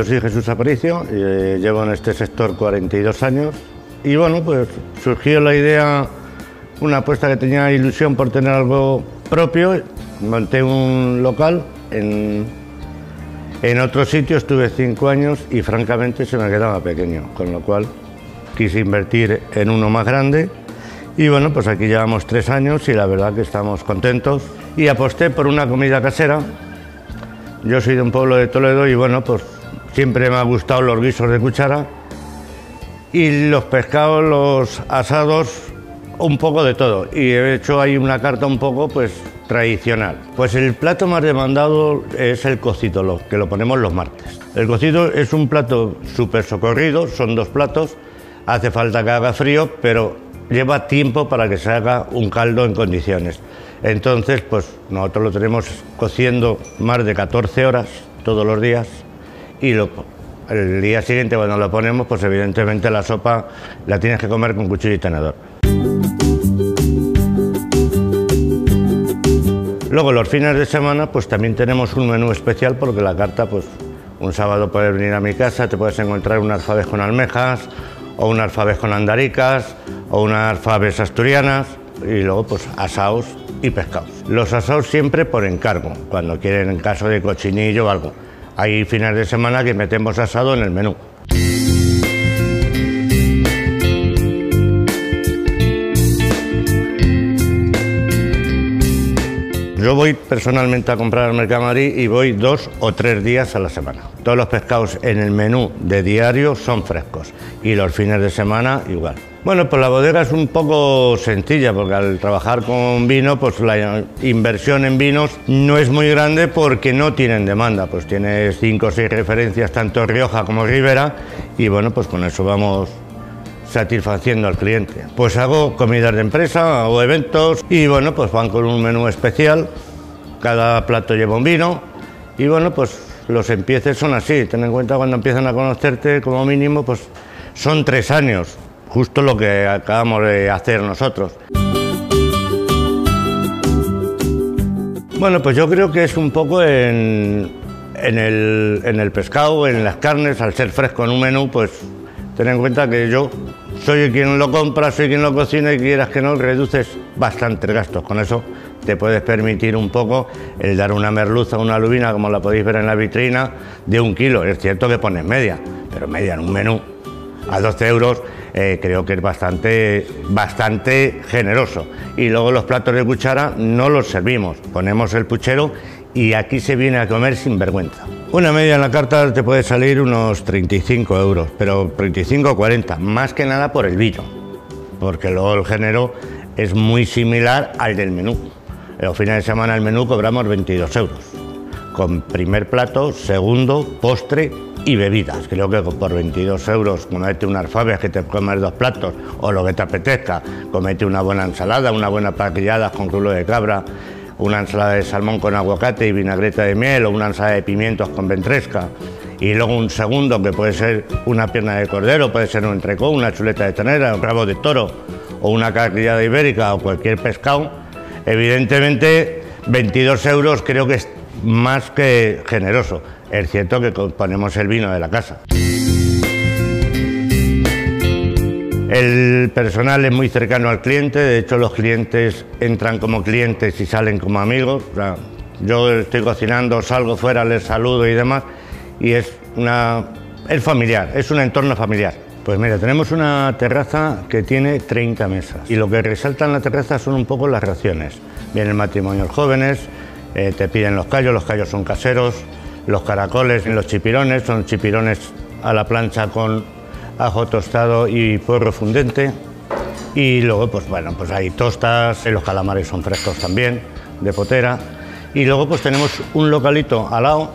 yo soy Jesús Aparicio, eh, llevo en este sector 42 años. Y bueno, pues surgió la idea, una apuesta que tenía ilusión por tener algo propio, monté un local en, en otro sitio, estuve cinco años y francamente se me quedaba pequeño, con lo cual quise invertir en uno más grande. Y bueno, pues aquí llevamos tres años y la verdad que estamos contentos. Y aposté por una comida casera. Yo soy de un pueblo de Toledo y bueno, pues siempre me ha gustado los guisos de cuchara y los pescados, los asados, un poco de todo. Y he hecho ahí una carta un poco pues tradicional. Pues el plato más demandado es el cocido, que lo ponemos los martes. El cocido es un plato súper socorrido, son dos platos, hace falta que haga frío, pero lleva tiempo para que se haga un caldo en condiciones. Entonces, pues nosotros lo tenemos cociendo más de 14 horas todos los días y el día siguiente cuando lo ponemos, pues evidentemente la sopa la tienes que comer con cuchillo y tenedor. Luego los fines de semana pues también tenemos un menú especial porque la carta pues un sábado puedes venir a mi casa, te puedes encontrar un alfabés con almejas o un alfabés con andaricas o unas alfabés asturianas y luego pues asaos y pescados. Los asaos siempre por encargo, cuando quieren en caso de cochinillo o algo. Hay fines de semana que metemos asado en el menú. Yo voy personalmente a comprar al Mercamarí y voy dos o tres días a la semana. Todos los pescados en el menú de diario son frescos y los fines de semana igual. Bueno, pues la bodega es un poco sencilla porque al trabajar con vino, pues la inversión en vinos no es muy grande porque no tienen demanda. Pues tiene cinco o seis referencias, tanto Rioja como Ribera, y bueno, pues con eso vamos satisfaciendo al cliente. Pues hago comidas de empresa, hago eventos y bueno, pues van con un menú especial, cada plato lleva un vino y bueno, pues los empieces son así, ten en cuenta cuando empiezan a conocerte como mínimo, pues son tres años, justo lo que acabamos de hacer nosotros. Bueno, pues yo creo que es un poco en, en, el, en el pescado, en las carnes, al ser fresco en un menú, pues ten en cuenta que yo soy quien lo compra, soy quien lo cocina y quieras que no, reduces bastantes gastos. Con eso te puedes permitir un poco el dar una merluza, una lubina, como la podéis ver en la vitrina, de un kilo. Es cierto que pones media, pero media en un menú a 12 euros eh, creo que es bastante, bastante generoso. Y luego los platos de cuchara no los servimos, ponemos el puchero y aquí se viene a comer sin vergüenza. Una media en la carta te puede salir unos 35 euros, pero 35 o 40, más que nada por el vino, porque luego el género es muy similar al del menú. Los fines de semana el menú cobramos 22 euros, con primer plato, segundo, postre y bebidas. Creo que por 22 euros comete una alfabia que te comes dos platos o lo que te apetezca, comete una buena ensalada, una buena paquillada con culo de cabra una ensalada de salmón con aguacate y vinagreta de miel o una ensalada de pimientos con ventresca. Y luego un segundo que puede ser una pierna de cordero, puede ser un entrecó, una chuleta de ternera, un rabo de toro o una carrillada ibérica o cualquier pescado. Evidentemente 22 euros creo que es más que generoso. Es cierto que ponemos el vino de la casa. El personal es muy cercano al cliente, de hecho los clientes entran como clientes y salen como amigos. yo estoy cocinando, salgo fuera, les saludo y demás, y es, una, familiar, es un entorno familiar. Pues mira, tenemos una terraza que tiene 30 mesas y lo que resalta en la terraza son un poco las raciones. Vienen matrimonios jóvenes, eh, te piden los callos, los callos son caseros, los caracoles, los chipirones, son chipirones a la plancha con ajo tostado y puerro fundente. Y luego, pues bueno, pues hay tostas, los calamares son frescos también, de potera. Y luego pues tenemos un localito al lado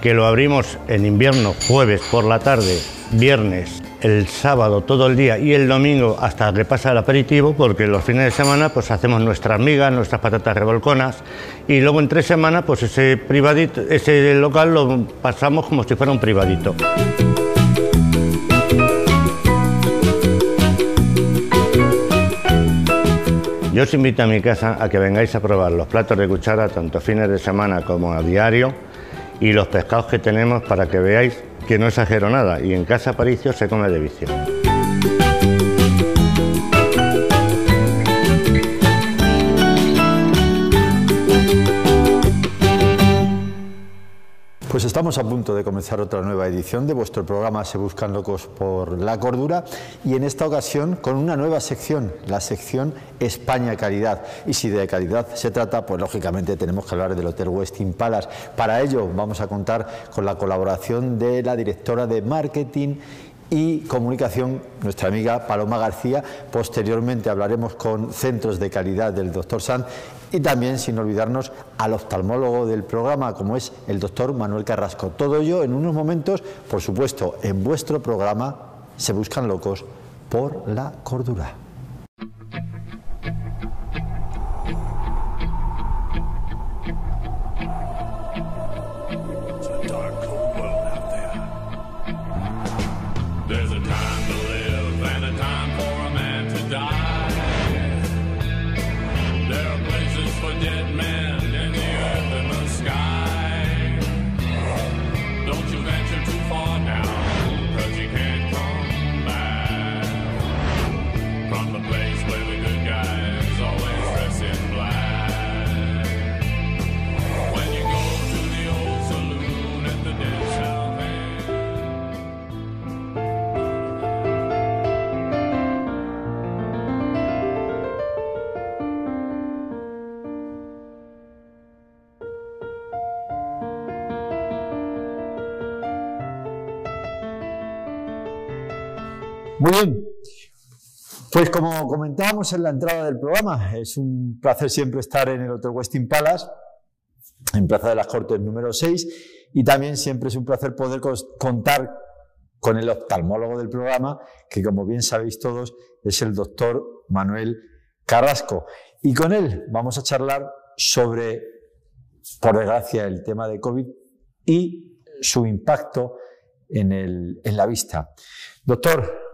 que lo abrimos en invierno, jueves por la tarde, viernes, el sábado todo el día y el domingo hasta que pasa el aperitivo, porque los fines de semana pues hacemos nuestras migas, nuestras patatas revolconas y luego en tres semanas pues ese privadito, ese local lo pasamos como si fuera un privadito. Yo os invito a mi casa a que vengáis a probar los platos de cuchara tanto fines de semana como a diario y los pescados que tenemos para que veáis que no exagero nada, y en casa Paricio se come de vicio. Pues estamos a punto de comenzar otra nueva edición de vuestro programa Se Buscan Locos por la Cordura y en esta ocasión con una nueva sección, la sección España Calidad. Y si de calidad se trata, pues lógicamente tenemos que hablar del Hotel Westin Palace. Para ello vamos a contar con la colaboración de la directora de Marketing y comunicación, nuestra amiga Paloma García. Posteriormente hablaremos con centros de calidad del doctor Sanz y también, sin olvidarnos, al oftalmólogo del programa, como es el doctor Manuel Carrasco. Todo ello en unos momentos, por supuesto, en vuestro programa Se Buscan Locos por la Cordura. Muy bien. Pues como comentábamos en la entrada del programa, es un placer siempre estar en el Hotel Westin Palace, en Plaza de las Cortes número 6, y también siempre es un placer poder contar con el oftalmólogo del programa, que como bien sabéis todos, es el doctor Manuel Carrasco. Y con él vamos a charlar sobre, por desgracia, el tema de COVID y su impacto en, en la vista. Doctor,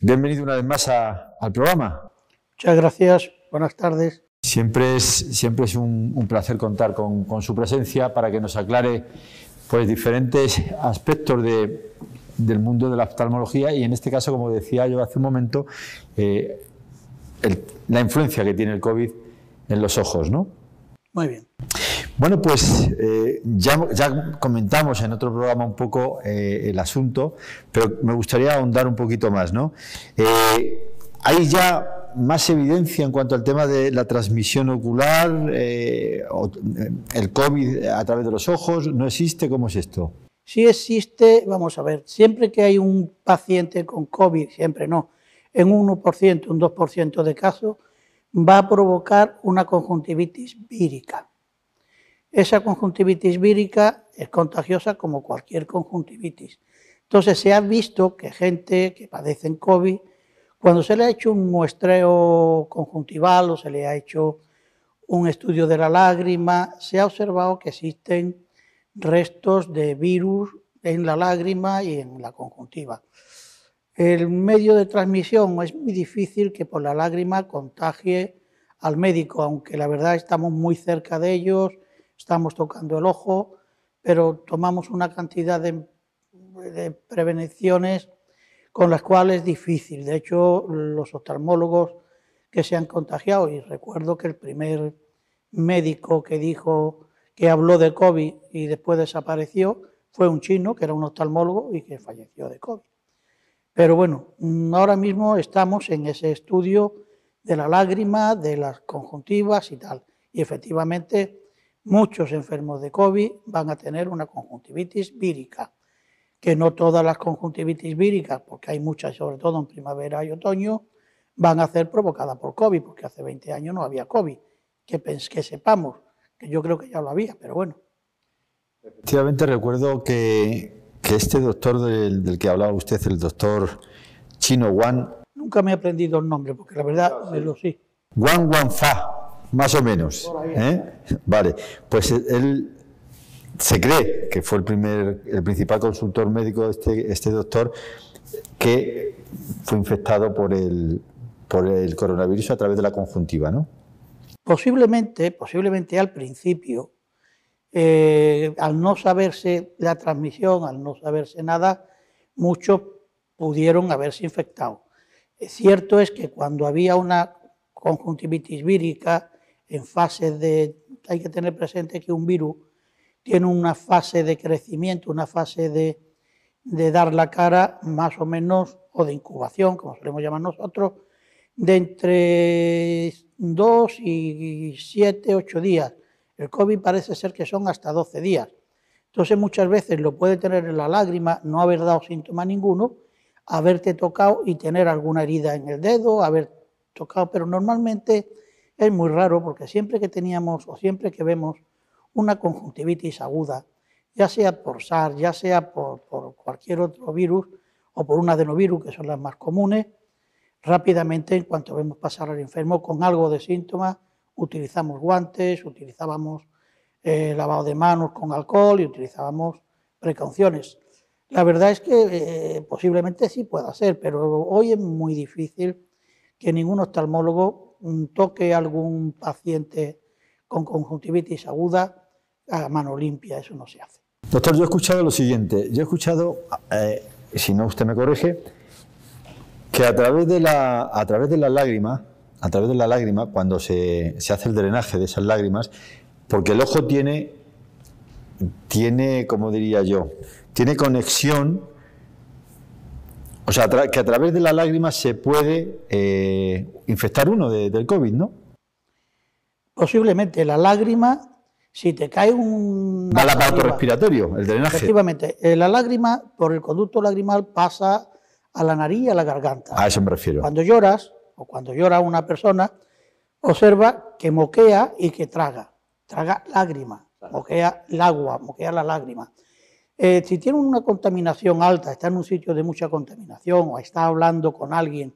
Bienvenido una vez más al programa. Muchas gracias, buenas tardes. Siempre es, siempre es un, placer contar con, su presencia para que nos aclare pues, diferentes aspectos del mundo de la oftalmología y en este caso, como decía yo hace un momento, eh, la influencia que tiene el COVID en los ojos, ¿no? Muy bien. Bueno, pues eh, ya, comentamos en otro programa un poco eh, el asunto, pero me gustaría ahondar un poquito más, ¿no? Eh, hay ya más evidencia en cuanto al tema de la transmisión ocular, el COVID a través de los ojos, ¿no existe? ¿Cómo es esto? Sí existe, vamos a ver, siempre que hay un paciente con COVID, siempre no, en un 1%, un 2% de casos, va a provocar una conjuntivitis vírica. Esa conjuntivitis vírica es contagiosa como cualquier conjuntivitis. Entonces se ha visto que gente que padecen COVID, cuando se le ha hecho un muestreo conjuntival o se le ha hecho un estudio de la lágrima, se ha observado que existen restos de virus en la lágrima y en la conjuntiva. El medio de transmisión es muy difícil que por la lágrima contagie al médico, aunque la verdad estamos muy cerca de ellos, estamos tocando el ojo, pero tomamos una cantidad de, prevenciones con las cuales es difícil. De hecho, los oftalmólogos que se han contagiado, y recuerdo que el primer médico que dijo que habló de COVID y después desapareció fue un chino que era un oftalmólogo y que falleció de COVID. Pero bueno, ahora mismo estamos en ese estudio de la lágrima, de las conjuntivas y tal. Y efectivamente muchos enfermos de COVID van a tener una conjuntivitis vírica, que no todas las conjuntivitis víricas, porque hay muchas, sobre todo en primavera y otoño, van a ser provocadas por COVID, porque hace 20 años no había COVID, que, que sepamos, que yo creo que ya lo había, pero bueno. Efectivamente recuerdo que, este doctor del, que hablaba usted, el doctor Chino Wan... Nunca me he aprendido el nombre, porque la verdad me lo sí. Wan Fa más o menos. ¿eh? Vale, pues él se cree que fue el primer, el principal consultor médico, este, este doctor, que fue infectado por el, por el coronavirus a través de la conjuntiva, ¿no? Posiblemente, posiblemente al principio, eh, al no saberse la transmisión, al no saberse nada, muchos pudieron haberse infectado. Cierto es que cuando había una conjuntivitis vírica en fase de, hay que tener presente que un virus tiene una fase de crecimiento, una fase de, de dar la cara más o menos, o de incubación, como solemos llamar nosotros, de entre 2 y 7, 8 días. El COVID parece ser que son hasta 12 días. Entonces muchas veces lo puede tener en la lágrima, no haber dado síntoma ninguno, haberte tocado y tener alguna herida en el dedo, haber tocado, pero normalmente es muy raro porque siempre que teníamos o siempre que vemos una conjuntivitis aguda, ya sea por SARS, ya sea por, cualquier otro virus o por un adenovirus, que son las más comunes, rápidamente en cuanto vemos pasar al enfermo con algo de síntomas, utilizamos guantes, utilizábamos eh, lavado de manos con alcohol y utilizábamos precauciones. La verdad es que eh, posiblemente sí pueda ser, pero hoy es muy difícil que ningún oftalmólogo toque a algún paciente con conjuntivitis aguda a mano limpia, eso no se hace. Doctor, yo he escuchado lo siguiente, yo he escuchado, eh, si no usted me corrige, que a través de la, a través de la lágrima, a través de la lágrima, cuando se, se hace el drenaje de esas lágrimas, porque el ojo tiene, tiene, como diría yo, tiene conexión, o sea, que a través de la lágrima se puede eh, infectar uno del COVID, ¿no? Posiblemente la lágrima, si te cae un... Va al aparato respiratorio, el drenaje. Efectivamente, eh, la lágrima por el conducto lagrimal pasa a la nariz y a la garganta. A eso me refiero. Cuando lloras, o cuando llora una persona, observa que moquea y que traga. Traga lágrima, moquea el agua, moquea la lágrima. Eh, si tiene una contaminación alta, está en un sitio de mucha contaminación o está hablando con alguien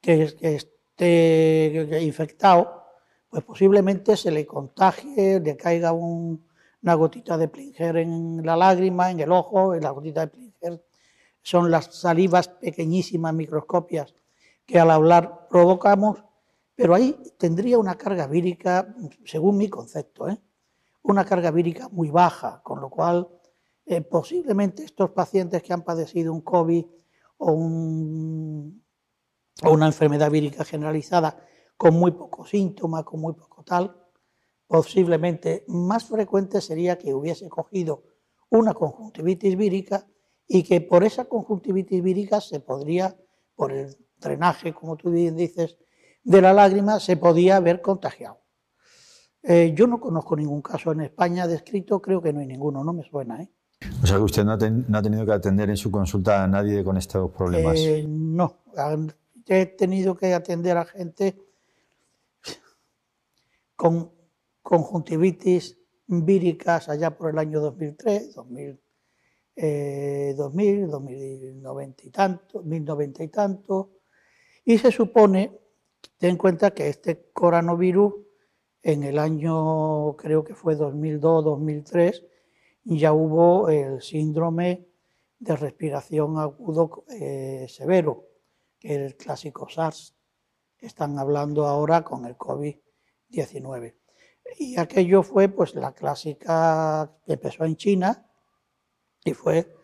que, esté infectado, pues posiblemente se le contagie, le caiga una gotita de Plinger en la lágrima, en el ojo, en la gotita de Plinger son las salivas pequeñísimas, microscopias, que al hablar provocamos, pero ahí tendría una carga vírica, según mi concepto, ¿eh? una carga vírica muy baja, con lo cual eh, posiblemente estos pacientes que han padecido un COVID o, una enfermedad vírica generalizada con muy poco síntoma, con muy poco tal, posiblemente más frecuente sería que hubiese cogido una conjuntivitis vírica y que por esa conjuntivitis vírica se podría, por el drenaje, como tú bien dices, de la lágrima, se podía haber contagiado. Eh, yo no conozco ningún caso en España descrito, creo que no hay ninguno, no me suena. ¿eh? O sea que usted no ha, tenido que atender en su consulta a nadie con estos problemas. Eh, no, he tenido que atender a gente con conjuntivitis víricas allá por el año 2003, 2000, 2000, 2090 y tanto, 1090 y tanto, y se supone, ten en cuenta que este coronavirus en el año, creo que fue 2002-2003, ya hubo el síndrome de respiración agudo eh, severo, que es el clásico SARS. Están hablando ahora con el COVID-19. Y aquello fue pues la clásica que empezó en China, y fue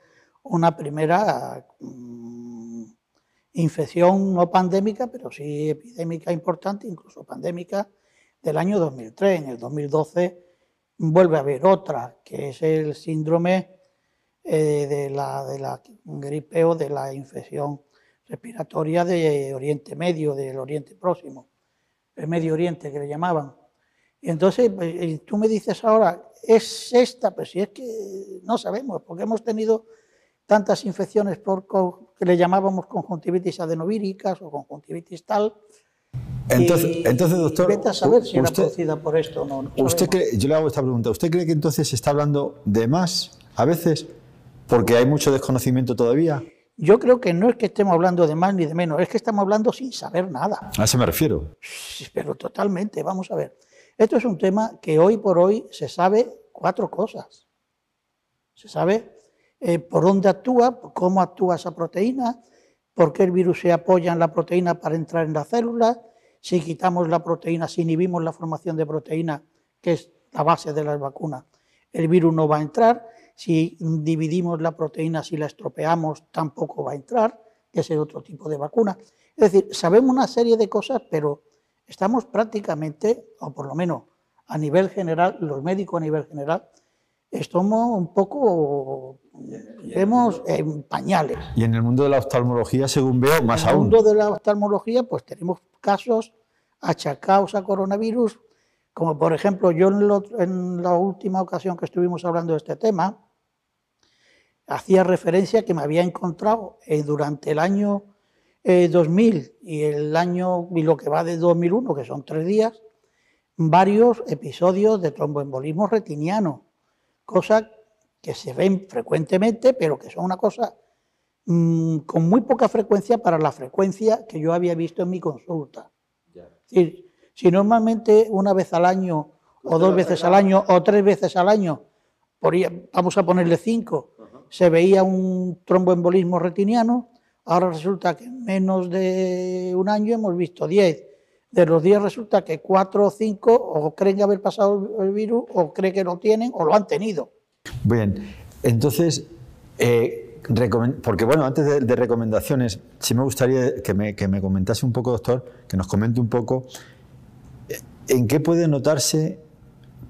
una primera mm, infección no pandémica, pero sí epidémica importante, incluso pandémica, del año 2003. En el 2012 vuelve a haber otra, que es el síndrome eh, de, la, gripe o de la infección respiratoria de Oriente Medio, del Oriente Próximo, el Medio Oriente que le llamaban. Y entonces pues, tú me dices ahora, es esta, pero si es que no sabemos, porque hemos tenido tantas infecciones que le llamábamos conjuntivitis adenovíricas o conjuntivitis tal. Entonces, entonces doctor. Vete a saber si era producida por esto o no. usted cree, yo le hago esta pregunta. ¿Usted cree que entonces se está hablando de más a veces porque hay mucho desconocimiento todavía? Yo creo que no es que estemos hablando de más ni de menos, es que estamos hablando sin saber nada. A eso me refiero. Pero totalmente, vamos a ver. Esto es un tema que hoy por hoy se sabe cuatro cosas. Se sabe eh, por dónde actúa, cómo actúa esa proteína, por qué el virus se apoya en la proteína para entrar en la célula, si quitamos la proteína, si inhibimos la formación de proteína, que es la base de las vacunas, el virus no va a entrar. Si dividimos la proteína, si la estropeamos, tampoco va a entrar, que es el otro tipo de vacuna. Es decir, sabemos una serie de cosas, pero estamos prácticamente, o por lo menos a nivel general, los médicos a nivel general, estamos un poco, digamos, en pañales. Y en el mundo de la oftalmología, según veo, más aún. En el mundo de la oftalmología, pues tenemos casos achacados a coronavirus, como por ejemplo yo en, la última ocasión que estuvimos hablando de este tema, hacía referencia que me había encontrado eh, durante el año 2000 eh, y el año y lo que va de 2001, que son tres días, varios episodios de tromboembolismo retiniano, cosas que se ven frecuentemente, pero que son una cosa mm, con muy poca frecuencia para la frecuencia que yo había visto en mi consulta. si normalmente una vez al año, o dos veces al año, o tres veces al año, vamos a ponerle cinco, se veía un tromboembolismo retiniano, ahora resulta que en menos de un año hemos visto diez de los días resulta que cuatro o cinco o creen haber pasado el virus o creen que lo tienen o lo han tenido. Bien, entonces, eh, porque bueno, antes de, recomendaciones, sí me gustaría que me, comentase un poco, doctor, que nos comente un poco eh, en qué puede notarse,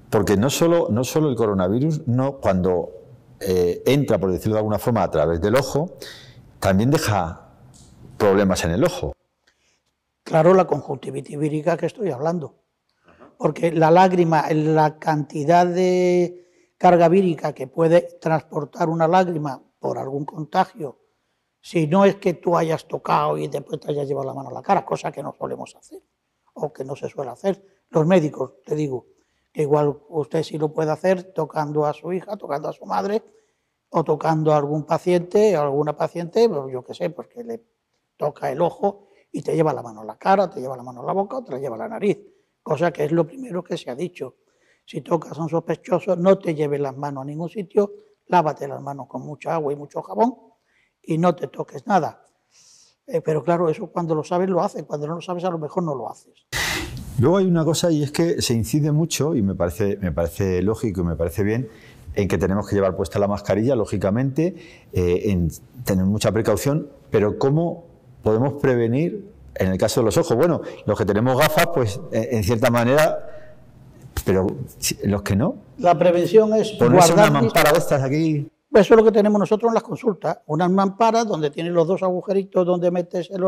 porque no solo, no solo el coronavirus, no cuando eh, entra, por decirlo de alguna forma, a través del ojo, también deja problemas en el ojo. Claro, la conjuntivitis vírica que estoy hablando. Porque la lágrima, la cantidad de carga vírica que puede transportar una lágrima por algún contagio, si no es que tú hayas tocado y después te hayas llevado la mano a la cara, cosa que no solemos hacer o que no se suele hacer. Los médicos, te digo, que igual usted sí lo puede hacer tocando a su hija, tocando a su madre o tocando a algún paciente o alguna paciente, pues yo qué sé, pues que le toca el ojo y te lleva la mano a la cara, te lleva la mano a la boca o te la lleva a la nariz, cosa que es lo primero que se ha dicho. Si tocas a un sospechoso, no te lleves las manos a ningún sitio, lávate las manos con mucha agua y mucho jabón y no te toques nada. Eh, pero claro, eso cuando lo sabes lo haces, cuando no lo sabes a lo mejor no lo haces. Luego hay una cosa y es que se incide mucho, y me parece, me parece lógico y me parece bien, en que tenemos que llevar puesta la mascarilla, lógicamente, eh, en tener mucha precaución, pero ¿cómo podemos prevenir en el caso de los ojos. Bueno, los que tenemos gafas, pues eh, en cierta manera, pero los que no. La prevención es ponerse una mampara de estas aquí. Eso es lo que tenemos nosotros en las consultas, unas mamparas donde tienen los dos agujeritos donde metes el,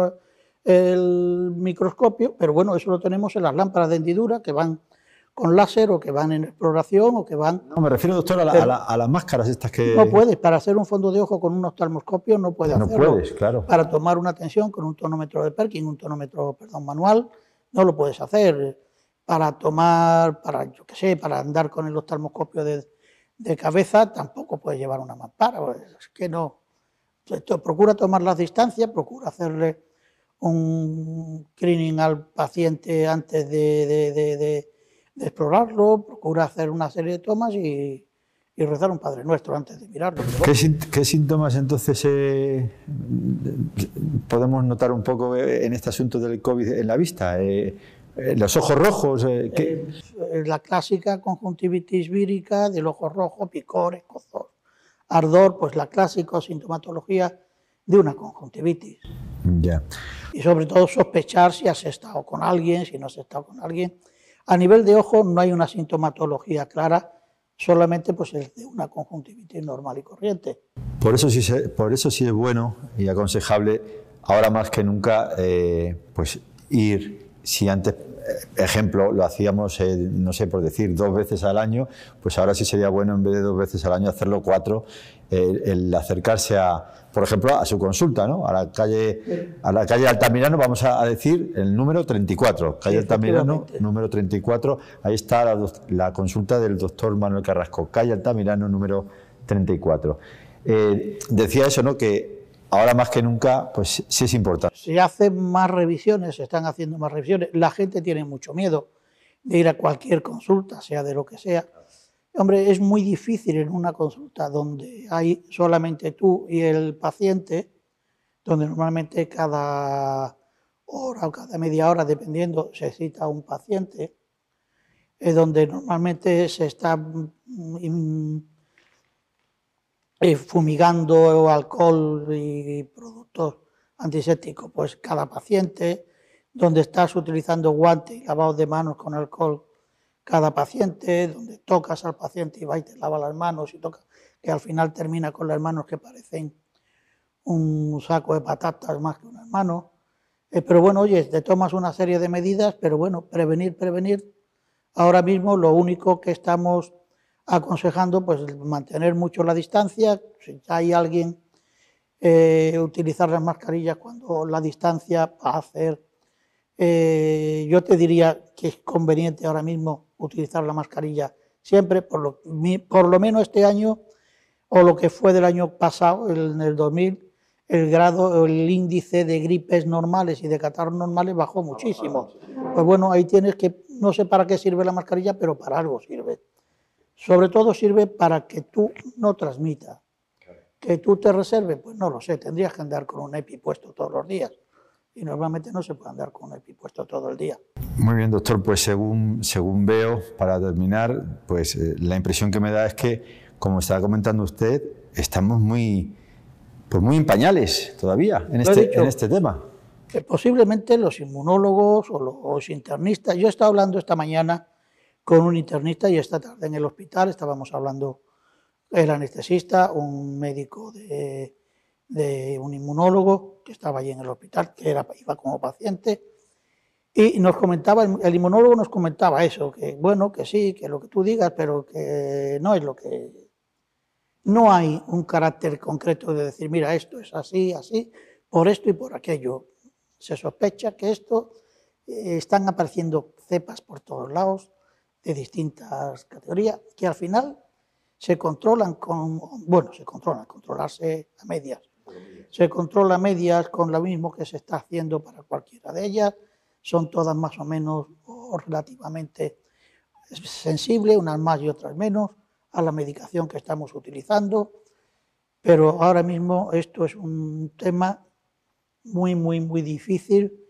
el microscopio, pero bueno, eso lo tenemos en las lámparas de hendidura que van con láser o que van en exploración o que van... No, me refiero, doctor, a, las máscaras estas que... No puedes, para hacer un fondo de ojo con un oftalmoscopio no puedes no hacerlo. No puedes, claro. Para tomar una tensión con un tonómetro de Perkin, un tonómetro, perdón, manual, no lo puedes hacer. Para tomar, para, yo qué sé, para andar con el oftalmoscopio de, de cabeza, tampoco puedes llevar una mampara, pues, es que no. Entonces, procura tomar las distancias, procura hacerle un screening al paciente antes de de explorarlo, procura hacer una serie de tomas y, rezar un Padre Nuestro antes de mirarlo. ¿Qué, síntomas entonces eh, podemos notar un poco en este asunto del COVID en la vista? Eh, ¿Los ojos rojos? la clásica conjuntivitis vírica del ojo rojo, picor, escozor, ardor, pues la clásica sintomatología de una conjuntivitis. Ya. Y sobre todo sospechar si has estado con alguien, si no has estado con alguien a nivel de ojo no hay una sintomatología clara, solamente pues el de una conjuntivitis normal y corriente. Por eso sí, por eso sí es bueno y aconsejable ahora más que nunca eh, pues ir, si antes, ejemplo, lo hacíamos, eh, no sé, por decir, dos veces al año, pues ahora sí sería bueno en vez de dos veces al año hacerlo cuatro, el acercarse a por ejemplo, a su consulta, ¿no? A la calle, a la calle Altamirano, vamos a, decir el número 34, calle Altamirano, número 34, ahí está la, consulta del doctor Manuel Carrasco, calle Altamirano, número 34. Eh, decía eso, ¿no? Que ahora más que nunca, pues sí es importante. Se hacen más revisiones, se están haciendo más revisiones, la gente tiene mucho miedo de ir a cualquier consulta, sea de lo que sea Hombre, es muy difícil en una consulta donde hay solamente tú y el paciente, donde normalmente cada hora o cada media hora, dependiendo, se cita un paciente. eh, donde normalmente se está mm, eh, fumigando alcohol y productos antisépticos, pues cada paciente, donde estás utilizando guantes y lavados de manos con alcohol cada paciente, donde tocas al paciente y va y te lava las manos y toca, que al final termina con las manos que parecen un saco de patatas más que unas manos. Eh, pero bueno, oye, te tomas una serie de medidas, pero bueno, prevenir, prevenir. Ahora mismo lo único que estamos aconsejando, pues mantener mucho la distancia. Si hay alguien, eh, utilizar las mascarillas cuando la distancia va a hacer. Eh, yo te diría que es conveniente ahora mismo utilizar la mascarilla siempre, por lo, por lo menos este año o lo que fue del año pasado, en el 2000, el grado, el índice de gripes normales y de catarros normales bajó muchísimo. Pues bueno, ahí tienes que, no sé para qué sirve la mascarilla, pero para algo sirve. Sobre todo sirve para que tú no transmitas. Que tú te reserves, pues no lo sé, tendrías que andar con un EPI puesto todos los días y normalmente no se puede andar con un EPI puesto todo el día. Muy bien, doctor, pues según, según veo, para terminar, pues eh, la impresión que me da es que, como estaba comentando usted, estamos muy, pues muy en pañales todavía en, este, en este tema. Que posiblemente los inmunólogos o los internistas, yo he estado hablando esta mañana con un internista y esta tarde en el hospital estábamos hablando el anestesista, un médico de de un inmunólogo que estaba allí en el hospital, que iba como paciente, y nos comentaba, el inmunólogo nos comentaba eso, que bueno, que sí, que lo que tú digas, pero que no es lo que... No hay un carácter concreto de decir, mira, esto es así, así, por esto y por aquello. Se sospecha que esto eh, están apareciendo cepas por todos lados de distintas categorías que al final se controlan con, bueno, se controlan, controlarse a medias, se controla medias con lo mismo que se está haciendo para cualquiera de ellas. Son todas más o menos relativamente sensibles, unas más y otras menos, a la medicación que estamos utilizando. Pero ahora mismo esto es un tema muy, muy, muy difícil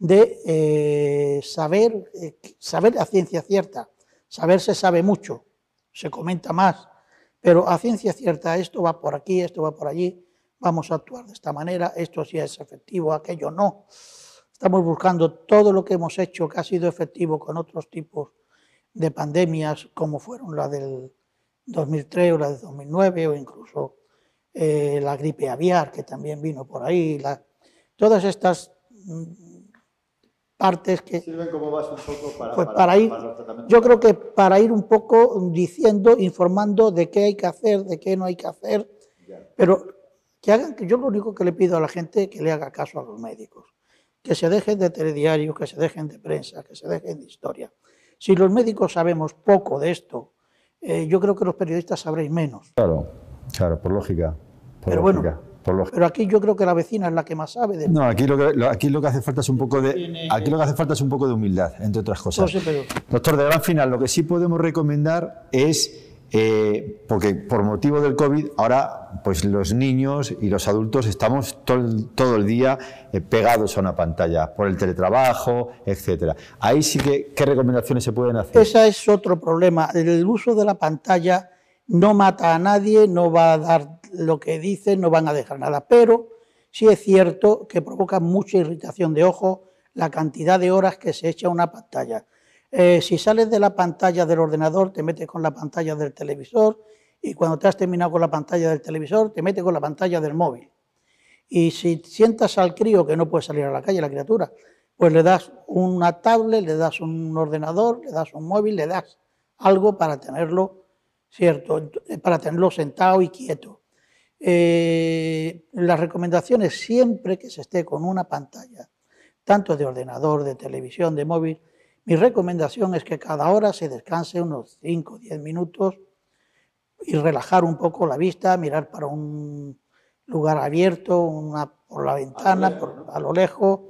de eh, saber, eh, saber a ciencia cierta. Saber se sabe mucho, se comenta más, pero a ciencia cierta esto va por aquí, esto va por allí vamos a actuar de esta manera, esto sí es efectivo, aquello no. Estamos buscando todo lo que hemos hecho que ha sido efectivo con otros tipos de pandemias, como fueron la del 2003 o la del 2009, o incluso eh, la gripe aviar, que también vino por ahí. todas estas mm, partes que... Sirven como base un poco para, pues para, ir, Yo creo que para ir un poco diciendo, informando de qué hay que hacer, de qué no hay que hacer, pero que hagan, que yo lo único que le pido a la gente es que le haga caso a los médicos, que se dejen de telediario, que se dejen de prensa, que se dejen de historia. Si los médicos sabemos poco de esto, eh, yo creo que los periodistas sabréis menos. Claro, claro, por lógica. pero bueno, pero aquí yo creo que la vecina es la que más sabe de No, aquí lo que, aquí lo que hace falta es un poco de aquí lo que hace falta es un poco de humildad, entre otras cosas. Doctor, de gran final, lo que sí podemos recomendar es eh, porque por motivo del COVID ahora pues los niños y los adultos estamos todo, el día eh, pegados a una pantalla por el teletrabajo, etcétera. Ahí sí que, ¿qué recomendaciones se pueden hacer? Ese es otro problema. El uso de la pantalla no mata a nadie, no va a dar lo que dicen, no van a dejar nada, pero sí es cierto que provoca mucha irritación de ojo la cantidad de horas que se echa una pantalla. Eh, si sales de la pantalla del ordenador, te metes con la pantalla del televisor y cuando te has terminado con la pantalla del televisor, te metes con la pantalla del móvil. Y si sientas al crío que no puede salir a la calle, la criatura, pues le das una tablet, le das un ordenador, le das un móvil, le das algo para tenerlo, ¿cierto? Para tenerlo sentado y quieto. Eh, las recomendaciones siempre que se esté con una pantalla, tanto de ordenador, de televisión, de móvil, mi recomendación es que cada hora se descanse unos 5 o 10 minutos y relajar un poco la vista, mirar para un lugar abierto, una, por la ventana, por, a lo lejos,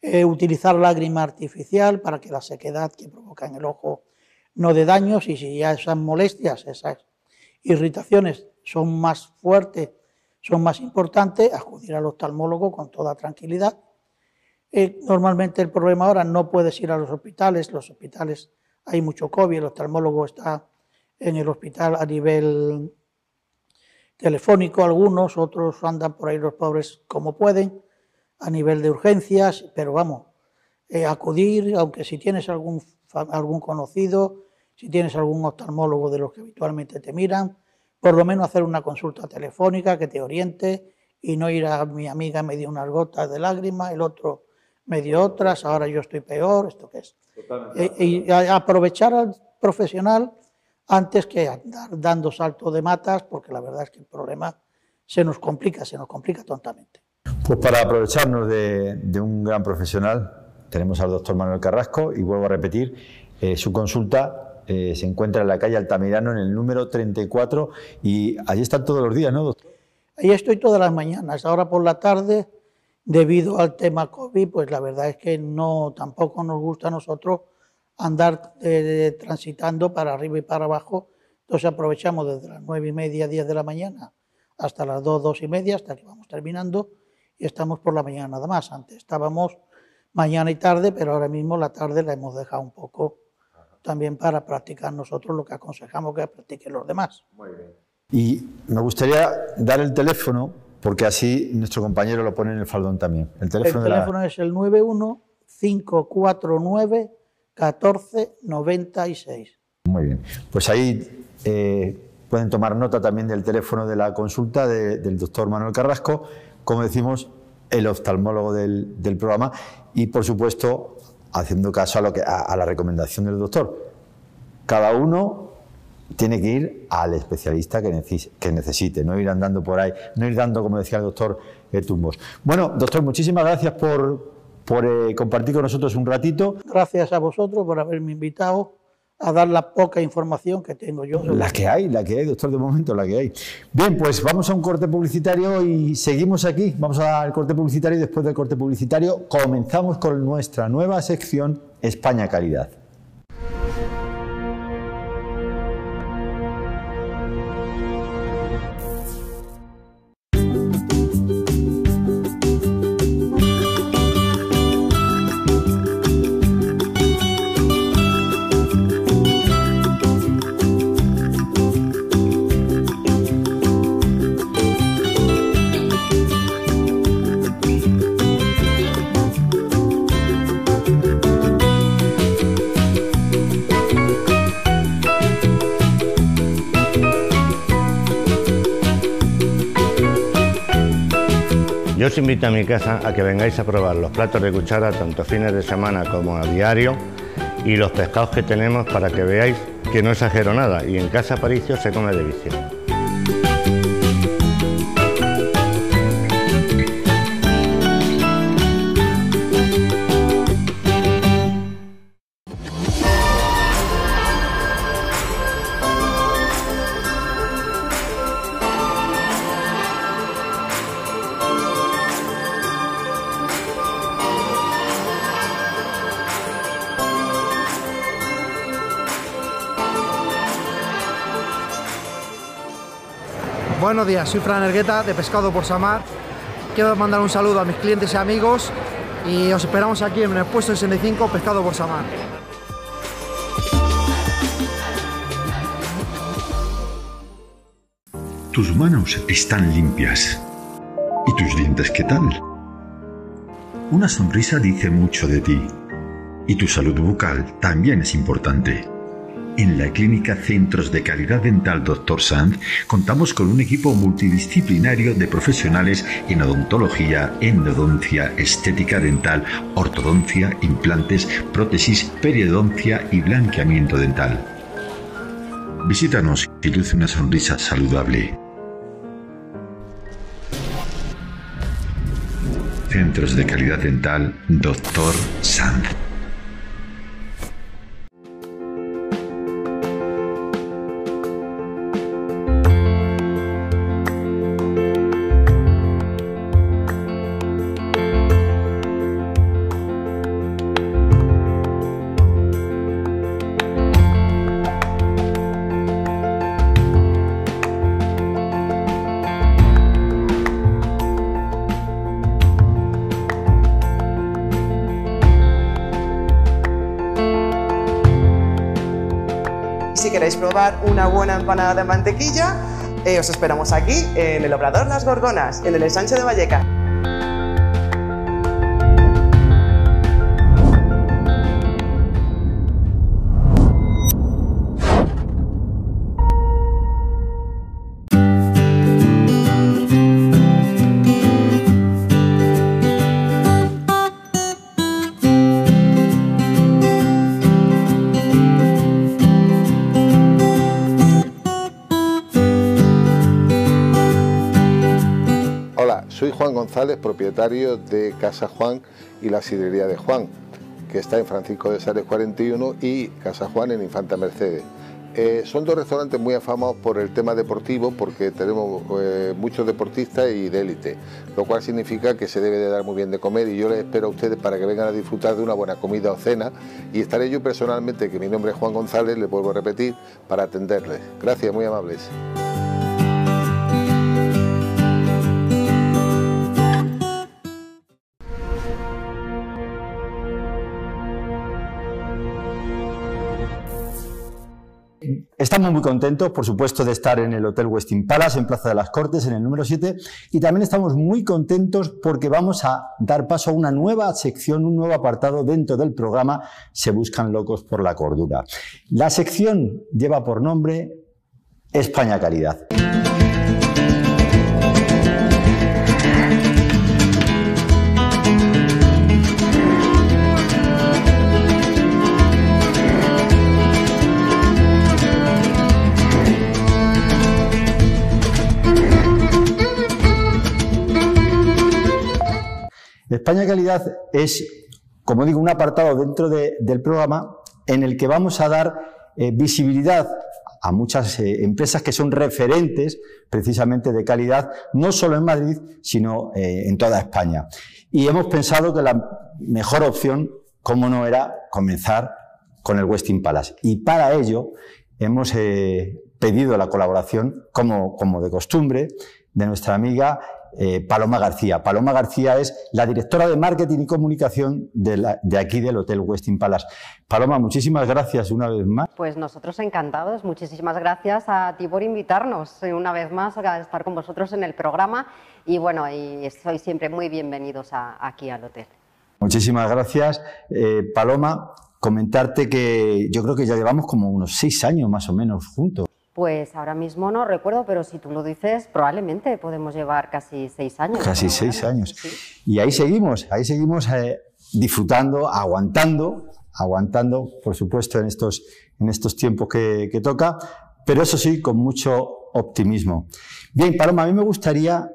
eh, utilizar lágrima artificial para que la sequedad que provoca en el ojo no dé daños y si ya esas molestias, esas irritaciones son más fuertes, son más importantes, acudir al oftalmólogo con toda tranquilidad. Eh, normalmente el problema ahora no puedes ir a los hospitales, los hospitales hay mucho COVID, el oftalmólogo está en el hospital a nivel telefónico algunos, otros andan por ahí los pobres como pueden, a nivel de urgencias, pero vamos, eh, acudir, aunque si tienes algún, algún conocido, si tienes algún oftalmólogo de los que habitualmente te miran, por lo menos hacer una consulta telefónica que te oriente y no ir a mi amiga me dio unas gotas de lágrimas, el otro me dio otras, ahora yo estoy peor, ¿esto qué es? Eh, y aprovechar al profesional antes que andar dando salto de matas, porque la verdad es que el problema se nos complica, se nos complica tontamente. Pues para aprovecharnos de, un gran profesional, tenemos al doctor Manuel Carrasco y vuelvo a repetir, eh, su consulta eh, se encuentra en la calle Altamirano en el número 34 y allí están todos los días, ¿no, doctor? Ahí estoy todas las mañanas, ahora por la tarde, debido al tema COVID, pues la verdad es que no tampoco nos gusta a nosotros andar eh, transitando para arriba y para abajo. Entonces aprovechamos desde las nueve y media, diez de la mañana hasta las dos, dos y media, hasta que vamos terminando y estamos por la mañana nada más. Antes estábamos mañana y tarde, pero ahora mismo la tarde la hemos dejado un poco también para practicar nosotros lo que aconsejamos que practiquen los demás. Muy bien. Y me gustaría dar el teléfono, porque así nuestro compañero lo pone en el faldón también. El teléfono, el teléfono es el 91549 1496. Muy bien. Pues ahí eh, pueden tomar nota también del teléfono de la consulta del doctor Manuel Carrasco, como decimos, el oftalmólogo del, programa, y por supuesto, haciendo caso a, lo que, a, la recomendación del doctor. Cada uno tiene que ir al especialista que, necesite, no ir andando por ahí, no ir dando, como decía el doctor, eh, tumbos. Bueno, doctor, muchísimas gracias por, por eh, compartir con nosotros un ratito. Gracias a vosotros por haberme invitado a dar la poca información que tengo yo. La que hay, la que hay, doctor, de momento, la que hay. Bien, pues vamos a un corte publicitario y seguimos aquí. Vamos al corte publicitario y después del corte publicitario comenzamos con nuestra nueva sección España Calidad. Yo os invito a mi casa a que vengáis a probar los platos de cuchara tanto fines de semana como a diario y los pescados que tenemos para que veáis que no exagero nada y en casa Paricio se come de. Buenos días, soy Fran Ergueta de Pescado por Samar. Quiero mandar un saludo a mis clientes y amigos y os esperamos aquí en el puesto 65 Pescado por Samar. Tus manos están limpias. ¿Y tus dientes qué tal? Una sonrisa dice mucho de ti. Y tu salud bucal también es importante. En la Clínica Centros de Calidad Dental Dr. Sanz contamos con un equipo multidisciplinario de profesionales en odontología, endodoncia, estética dental, ortodoncia, implantes, prótesis, periodoncia y blanqueamiento dental. Visítanos y luce una sonrisa saludable. Centros de Calidad Dental Dr. Sanz. Si queréis probar una buena empanada de mantequilla, eh, os esperamos aquí en el Obrador Las Gorgonas, en el ensanche de Valleca. De Casa Juan y la sidrería de Juan, que está en Francisco de Sales 41 y Casa Juan en Infanta Mercedes. Eh, son dos restaurantes muy afamados por el tema deportivo porque tenemos eh, muchos deportistas y de élite, lo cual significa que se debe de dar muy bien de comer y yo les espero a ustedes para que vengan a disfrutar de una buena comida o cena y estaré yo personalmente, que mi nombre es Juan González, les vuelvo a repetir, para atenderles. Gracias, muy amables. Estamos muy contentos, por supuesto, de estar en el Hotel Westin Palace, en Plaza de las Cortes, en el número 7, y también estamos muy contentos porque vamos a dar paso a una nueva sección, un nuevo apartado dentro del programa Se Buscan Locos por la Cordura. La sección lleva por nombre España Calidad. España Calidad es, como digo, un apartado dentro del programa en el que vamos a dar eh, visibilidad a muchas eh, empresas que son referentes precisamente de calidad, no solo en Madrid, sino eh, en toda España. Y hemos pensado que la mejor opción, como no era, comenzar con el Westin Palace. Y para ello hemos pedido la colaboración, como, como de costumbre, de nuestra amiga eh, Paloma García. Paloma García es la directora de marketing y comunicación de, aquí del Hotel Westin Palace. Paloma, muchísimas gracias una vez más. Pues nosotros encantados. Muchísimas gracias a ti por invitarnos eh, una vez más a estar con vosotros en el programa y bueno, y sois siempre muy bienvenidos aquí al hotel. Muchísimas gracias. Eh, Paloma, comentarte que yo creo que ya llevamos como unos seis años más o menos juntos. Pues ahora mismo no recuerdo, pero si tú lo dices, probablemente podemos llevar casi seis años. Casi seis años. Y ahí seguimos, ahí seguimos eh, disfrutando, aguantando, aguantando, por supuesto, en estos, en estos tiempos que, toca, pero eso sí, con mucho optimismo. Bien, Paloma, a mí me gustaría,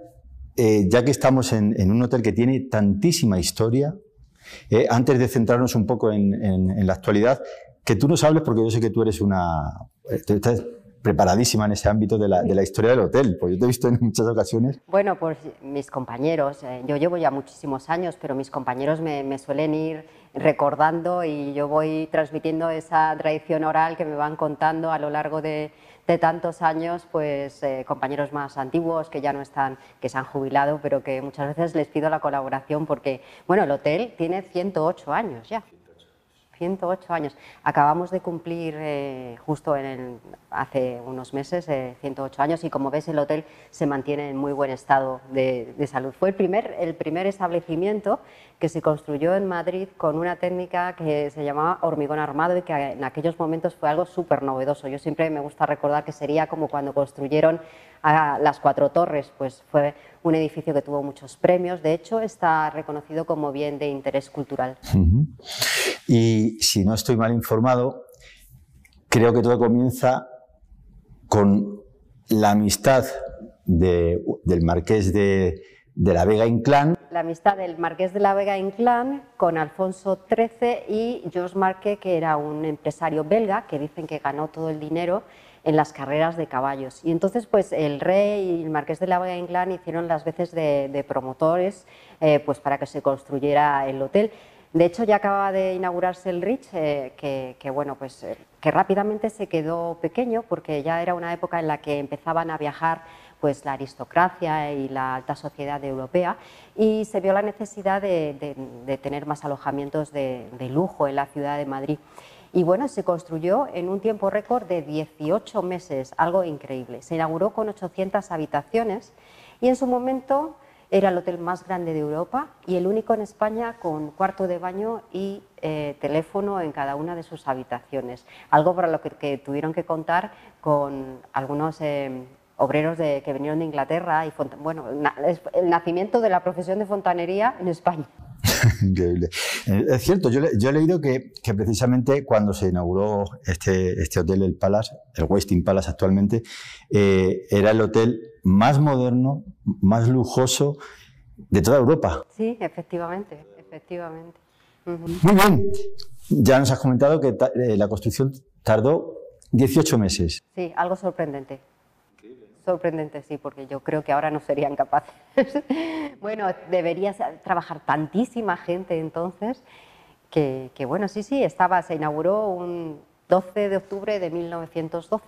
eh, ya que estamos en, un hotel que tiene tantísima historia, eh, antes de centrarnos un poco en, la actualidad, que tú nos hables, porque yo sé que tú eres una preparadísima en ese ámbito de la, de la, historia del hotel, pues yo te he visto en muchas ocasiones. Bueno, pues mis compañeros, eh, yo llevo ya muchísimos años, pero mis compañeros me, me, suelen ir recordando y yo voy transmitiendo esa tradición oral que me van contando a lo largo de, de tantos años, pues eh, compañeros más antiguos que ya no están, que se han jubilado, pero que muchas veces les pido la colaboración porque, bueno, el hotel tiene 108 años ya. 108 años. Acabamos de cumplir eh, justo en el, hace unos meses 108 eh, años y como ves el hotel se mantiene en muy buen estado de, salud. Fue el primer, el primer establecimiento que se construyó en Madrid con una técnica que se llamaba hormigón armado y que en aquellos momentos fue algo súper novedoso. Yo siempre me gusta recordar que sería como cuando construyeron a las cuatro torres, pues fue un edificio que tuvo muchos premios, de hecho está reconocido como bien de interés cultural. Y si no estoy mal informado, creo que todo comienza con la amistad del marqués de, la Vega Inclán. La amistad del marqués de la Vega Inclán con Alfonso XIII y Georges Marquet, que era un empresario belga que dicen que ganó todo el dinero en las carreras de caballos. Y entonces, pues el rey y el marqués de la Vega Inclán hicieron las veces de, promotores eh, pues, para que se construyera el hotel. De hecho, ya acababa de inaugurarse el Rich, eh, que, bueno, pues, eh, que rápidamente se quedó pequeño porque ya era una época en la que empezaban a viajar pues, la aristocracia y la alta sociedad europea y se vio la necesidad de, tener más alojamientos de, lujo en la ciudad de Madrid. Y bueno, se construyó en un tiempo récord de 18 meses, algo increíble. Se inauguró con 800 habitaciones y en su momento era el hotel más grande de Europa y el único en España con cuarto de baño y eh, teléfono en cada una de sus habitaciones. Algo para lo que, tuvieron que contar con algunos eh, obreros de, que vinieron de Inglaterra y bueno, el nacimiento de la profesión de fontanería en España. Increíble. Eh, es cierto, yo, he leído que, precisamente cuando se inauguró este, este hotel, el Palace, el Westin Palace actualmente, eh, era el hotel más moderno, más lujoso de toda Europa. Sí, efectivamente, efectivamente. Muy bien. Ya nos has comentado que eh, la construcción tardó 18 meses. Sí, algo sorprendente sorprendente, sí, porque yo creo que ahora no serían capaces. bueno, debería trabajar tantísima gente entonces que, bueno, sí, sí, estaba, se inauguró un 12 de octubre de 1912.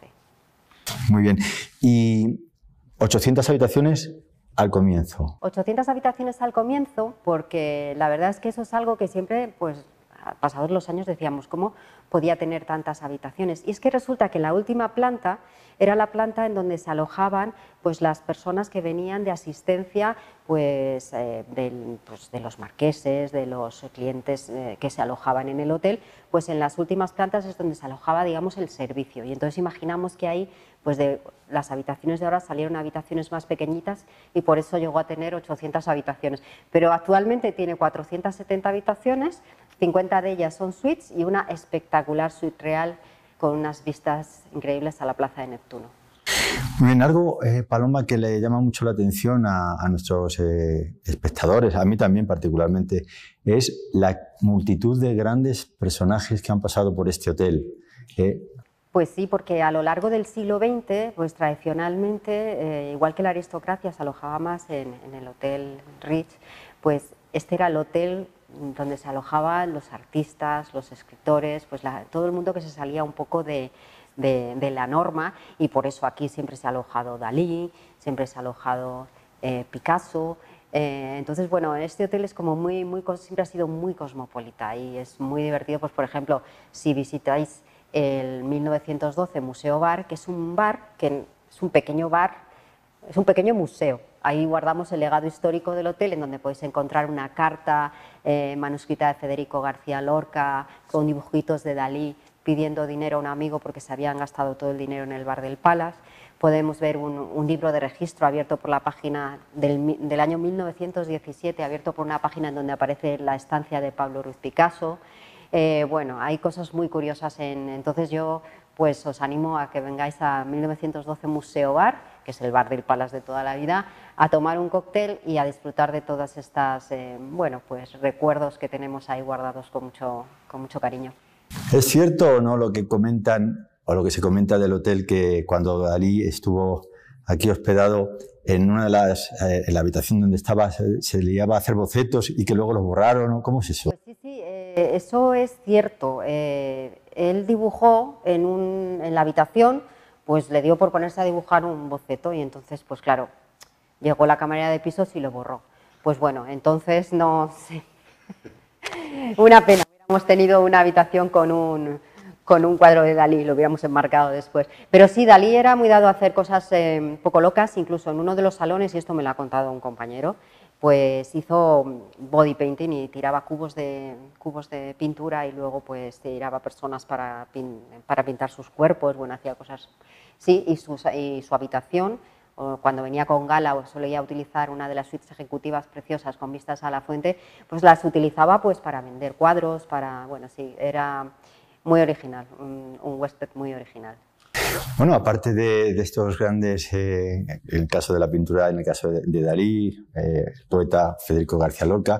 Muy bien. ¿Y 800 habitaciones al comienzo? 800 habitaciones al comienzo, porque la verdad es que eso es algo que siempre, pues, pasados los años decíamos, ¿cómo podía tener tantas habitaciones? Y es que resulta que la última planta era la planta en donde se alojaban pues, las personas que venían de asistencia pues, eh, pues de los marqueses, de los clientes eh, que se alojaban en el hotel, pues en las últimas plantas es donde se alojaba digamos, el servicio. Y entonces imaginamos que ahí pues de las habitaciones de ahora salieron habitaciones más pequeñitas y por eso llegó a tener 800 habitaciones. Pero actualmente tiene 470 habitaciones, 50 de ellas son suites y una espectacular suite real con unas vistas increíbles a la Plaza de Neptuno. Muy bien, algo, eh, Paloma, que le llama mucho la atención a, nuestros eh, espectadores, a mí también particularmente, es la multitud de grandes personajes que han pasado por este hotel. Eh, pues sí, porque a lo largo del siglo XX, pues tradicionalmente, igual que la aristocracia se alojaba más en, en el Hotel Rich, pues este era el hotel donde se alojaban los artistas, los escritores, pues todo el mundo que se salía un poco de, la norma y por eso aquí siempre se ha alojado Dalí, siempre se ha alojado eh, Picasso. Eh, entonces, bueno, este hotel es como muy, muy, siempre ha sido muy cosmopolita y es muy divertido, pues por ejemplo, si visitáis el 1912 Museo Bar, que es un bar, que es un pequeño bar, es un pequeño museo, Ahí guardamos el legado histórico del hotel, en donde podéis encontrar una carta eh, manuscrita de Federico García Lorca con dibujitos de Dalí pidiendo dinero a un amigo porque se habían gastado todo el dinero en el bar del Palace. Podemos ver un, libro de registro abierto por la página del, año 1917, abierto por una página en donde aparece la estancia de Pablo Ruiz Picasso. Eh, bueno, hay cosas muy curiosas. En, entonces yo pues os animo a que vengáis a 1912 Museo Bar, que es el bar del Palace de toda la vida, a tomar un cóctel y a disfrutar de todas estas, eh, bueno, pues recuerdos que tenemos ahí guardados con mucho, con mucho cariño. ¿Es cierto o no lo que comentan o lo que se comenta del hotel que cuando Dalí estuvo aquí hospedado en una de las eh, en la habitación donde estaba se, le iba a hacer bocetos y que luego los borraron cómo es eso pues sí sí eh, eso es cierto él dibujó en, la habitación, pues le dio por ponerse a dibujar un boceto y entonces, pues claro, llegó la camarera de pisos y lo borró. Pues bueno, entonces no sé. una pena, hubiéramos tenido una habitación con un, con un cuadro de Dalí, lo hubiéramos enmarcado después. Pero sí, Dalí era muy dado a hacer cosas eh, poco locas, incluso en uno de los salones, y esto me lo ha contado un compañero, pues hizo body painting y tiraba cubos de, cubos de pintura y luego pues tiraba personas para, para pintar sus cuerpos, bueno, hacía cosas. Sí, y su, y su habitación, cuando venía con gala o solía utilizar una de las suites ejecutivas preciosas con vistas a la fuente, pues las utilizaba pues para vender cuadros, para, bueno, sí, era muy original, un, un huésped muy original. Bueno, aparte de, estos grandes, eh, el caso de la pintura, en el caso de, Dalí, eh, el poeta Federico García Lorca,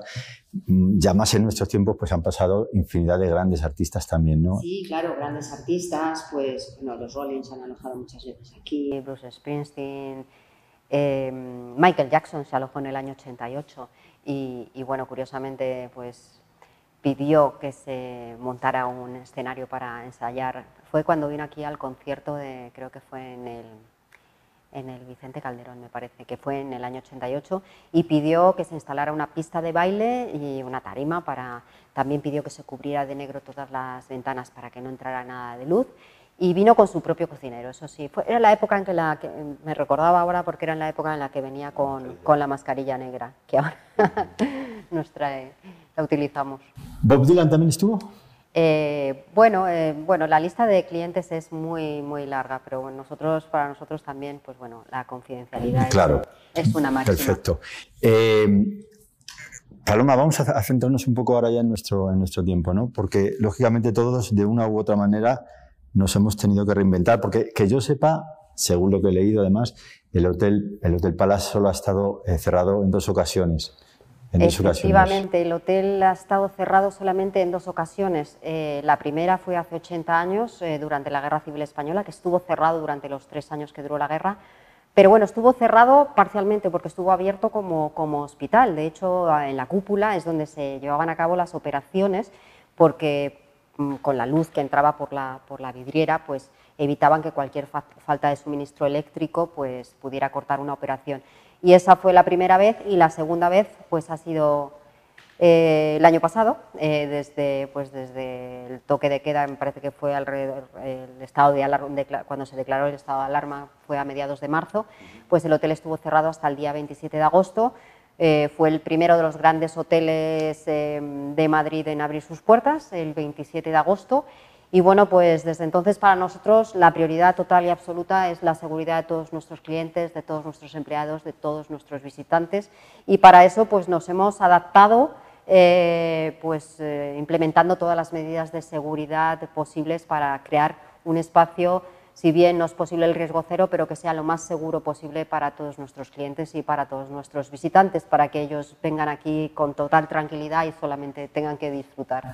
mm, ya más en nuestros tiempos pues han pasado infinidad de grandes artistas también, ¿no? Sí, claro, grandes artistas, pues bueno, los Rollins han alojado muchas veces aquí, Bruce Springsteen, eh, Michael Jackson se alojó en el año 88 y, y bueno, curiosamente pues pidió que se montara un escenario para ensayar. Fue cuando vino aquí al concierto de, creo que fue en el, en el Vicente Calderón, me parece, que fue en el año 88, y pidió que se instalara una pista de baile y una tarima para... También pidió que se cubriera de negro todas las ventanas para que no entrara nada de luz y vino con su propio cocinero, eso sí. Fue, era la época en que, la, que me recordaba ahora porque era la época en la que venía con, con la mascarilla negra, que ahora nos trae, la utilizamos. ¿Bob Dylan también estuvo? Eh, bueno, eh, bueno, la lista de clientes es muy, muy larga, pero nosotros, para nosotros también, pues bueno, la confidencialidad claro. es, una máxima. Perfecto. Eh, Paloma, vamos a, centrarnos un poco ahora ya en nuestro, en nuestro tiempo, ¿no? Porque lógicamente todos, de una u otra manera, nos hemos tenido que reinventar, porque que yo sepa, según lo que he leído además, el Hotel, el hotel Palace solo ha estado cerrado en dos ocasiones. Efectivamente, el hotel ha estado cerrado solamente en dos ocasiones. Eh, la primera fue hace 80 años, eh, durante la Guerra Civil Española, que estuvo cerrado durante los tres años que duró la guerra. Pero bueno, estuvo cerrado parcialmente porque estuvo abierto como, como hospital. De hecho, en la cúpula es donde se llevaban a cabo las operaciones, porque mm, con la luz que entraba por la, por la vidriera, pues evitaban que cualquier falta de suministro eléctrico pues, pudiera cortar una operación. Y esa fue la primera vez y la segunda vez pues ha sido eh, el año pasado, eh, desde, pues desde el toque de queda, me parece que fue alrededor, el estado de alarma, cuando se declaró el estado de alarma fue a mediados de marzo, pues el hotel estuvo cerrado hasta el día 27 de agosto. Eh, fue el primero de los grandes hoteles de Madrid en abrir sus puertas, el 27 de agosto, y bueno, pues desde entonces para nosotros la prioridad total y absoluta es la seguridad de todos nuestros clientes, de todos nuestros empleados, de todos nuestros visitantes. Y para eso pues nos hemos adaptado eh, pues eh, implementando todas las medidas de seguridad posibles para crear un espacio si bien no es posible el riesgo cero, pero que sea lo más seguro posible para todos nuestros clientes y para todos nuestros visitantes, para que ellos vengan aquí con total tranquilidad y solamente tengan que disfrutar.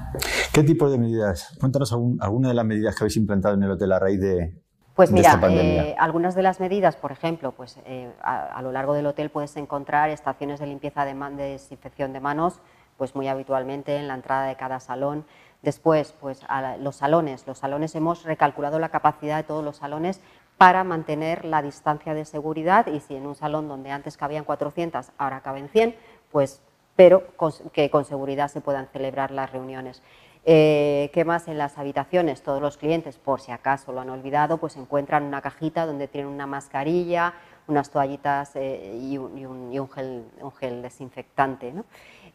¿Qué tipo de medidas? Cuéntanos alguna de las medidas que habéis implantado en el hotel a raíz de, pues mira, eh, algunas de las medidas, por ejemplo, pues eh, a, lo largo del hotel puedes encontrar estaciones de limpieza de, de desinfección de manos, pues muy habitualmente en la entrada de cada salón. Después, pues a los salones. Los salones hemos recalculado la capacidad de todos los salones para mantener la distancia de seguridad y si en un salón donde antes cabían 400, ahora caben 100, pues pero que con seguridad se puedan celebrar las reuniones. Eh, ¿Qué más en las habitaciones? Todos los clientes, por si acaso lo han olvidado, pues encuentran una cajita donde tienen una mascarilla, unas toallitas eh, y, un, gel, un, gel, desinfectante.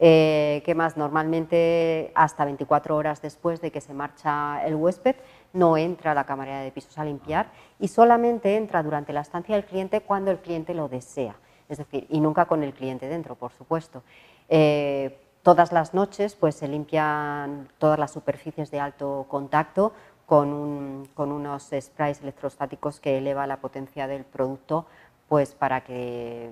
Eh, ¿Qué más? Normalmente hasta 24 horas después de que se marcha el huésped no entra la camarera de pisos a limpiar y solamente entra durante la estancia del cliente cuando el cliente lo desea, es decir, y nunca con el cliente dentro, por supuesto. Eh, todas las noches pues, se limpian todas las superficies de alto contacto con, con unos sprays electrostáticos que eleva la potencia del producto pues, para que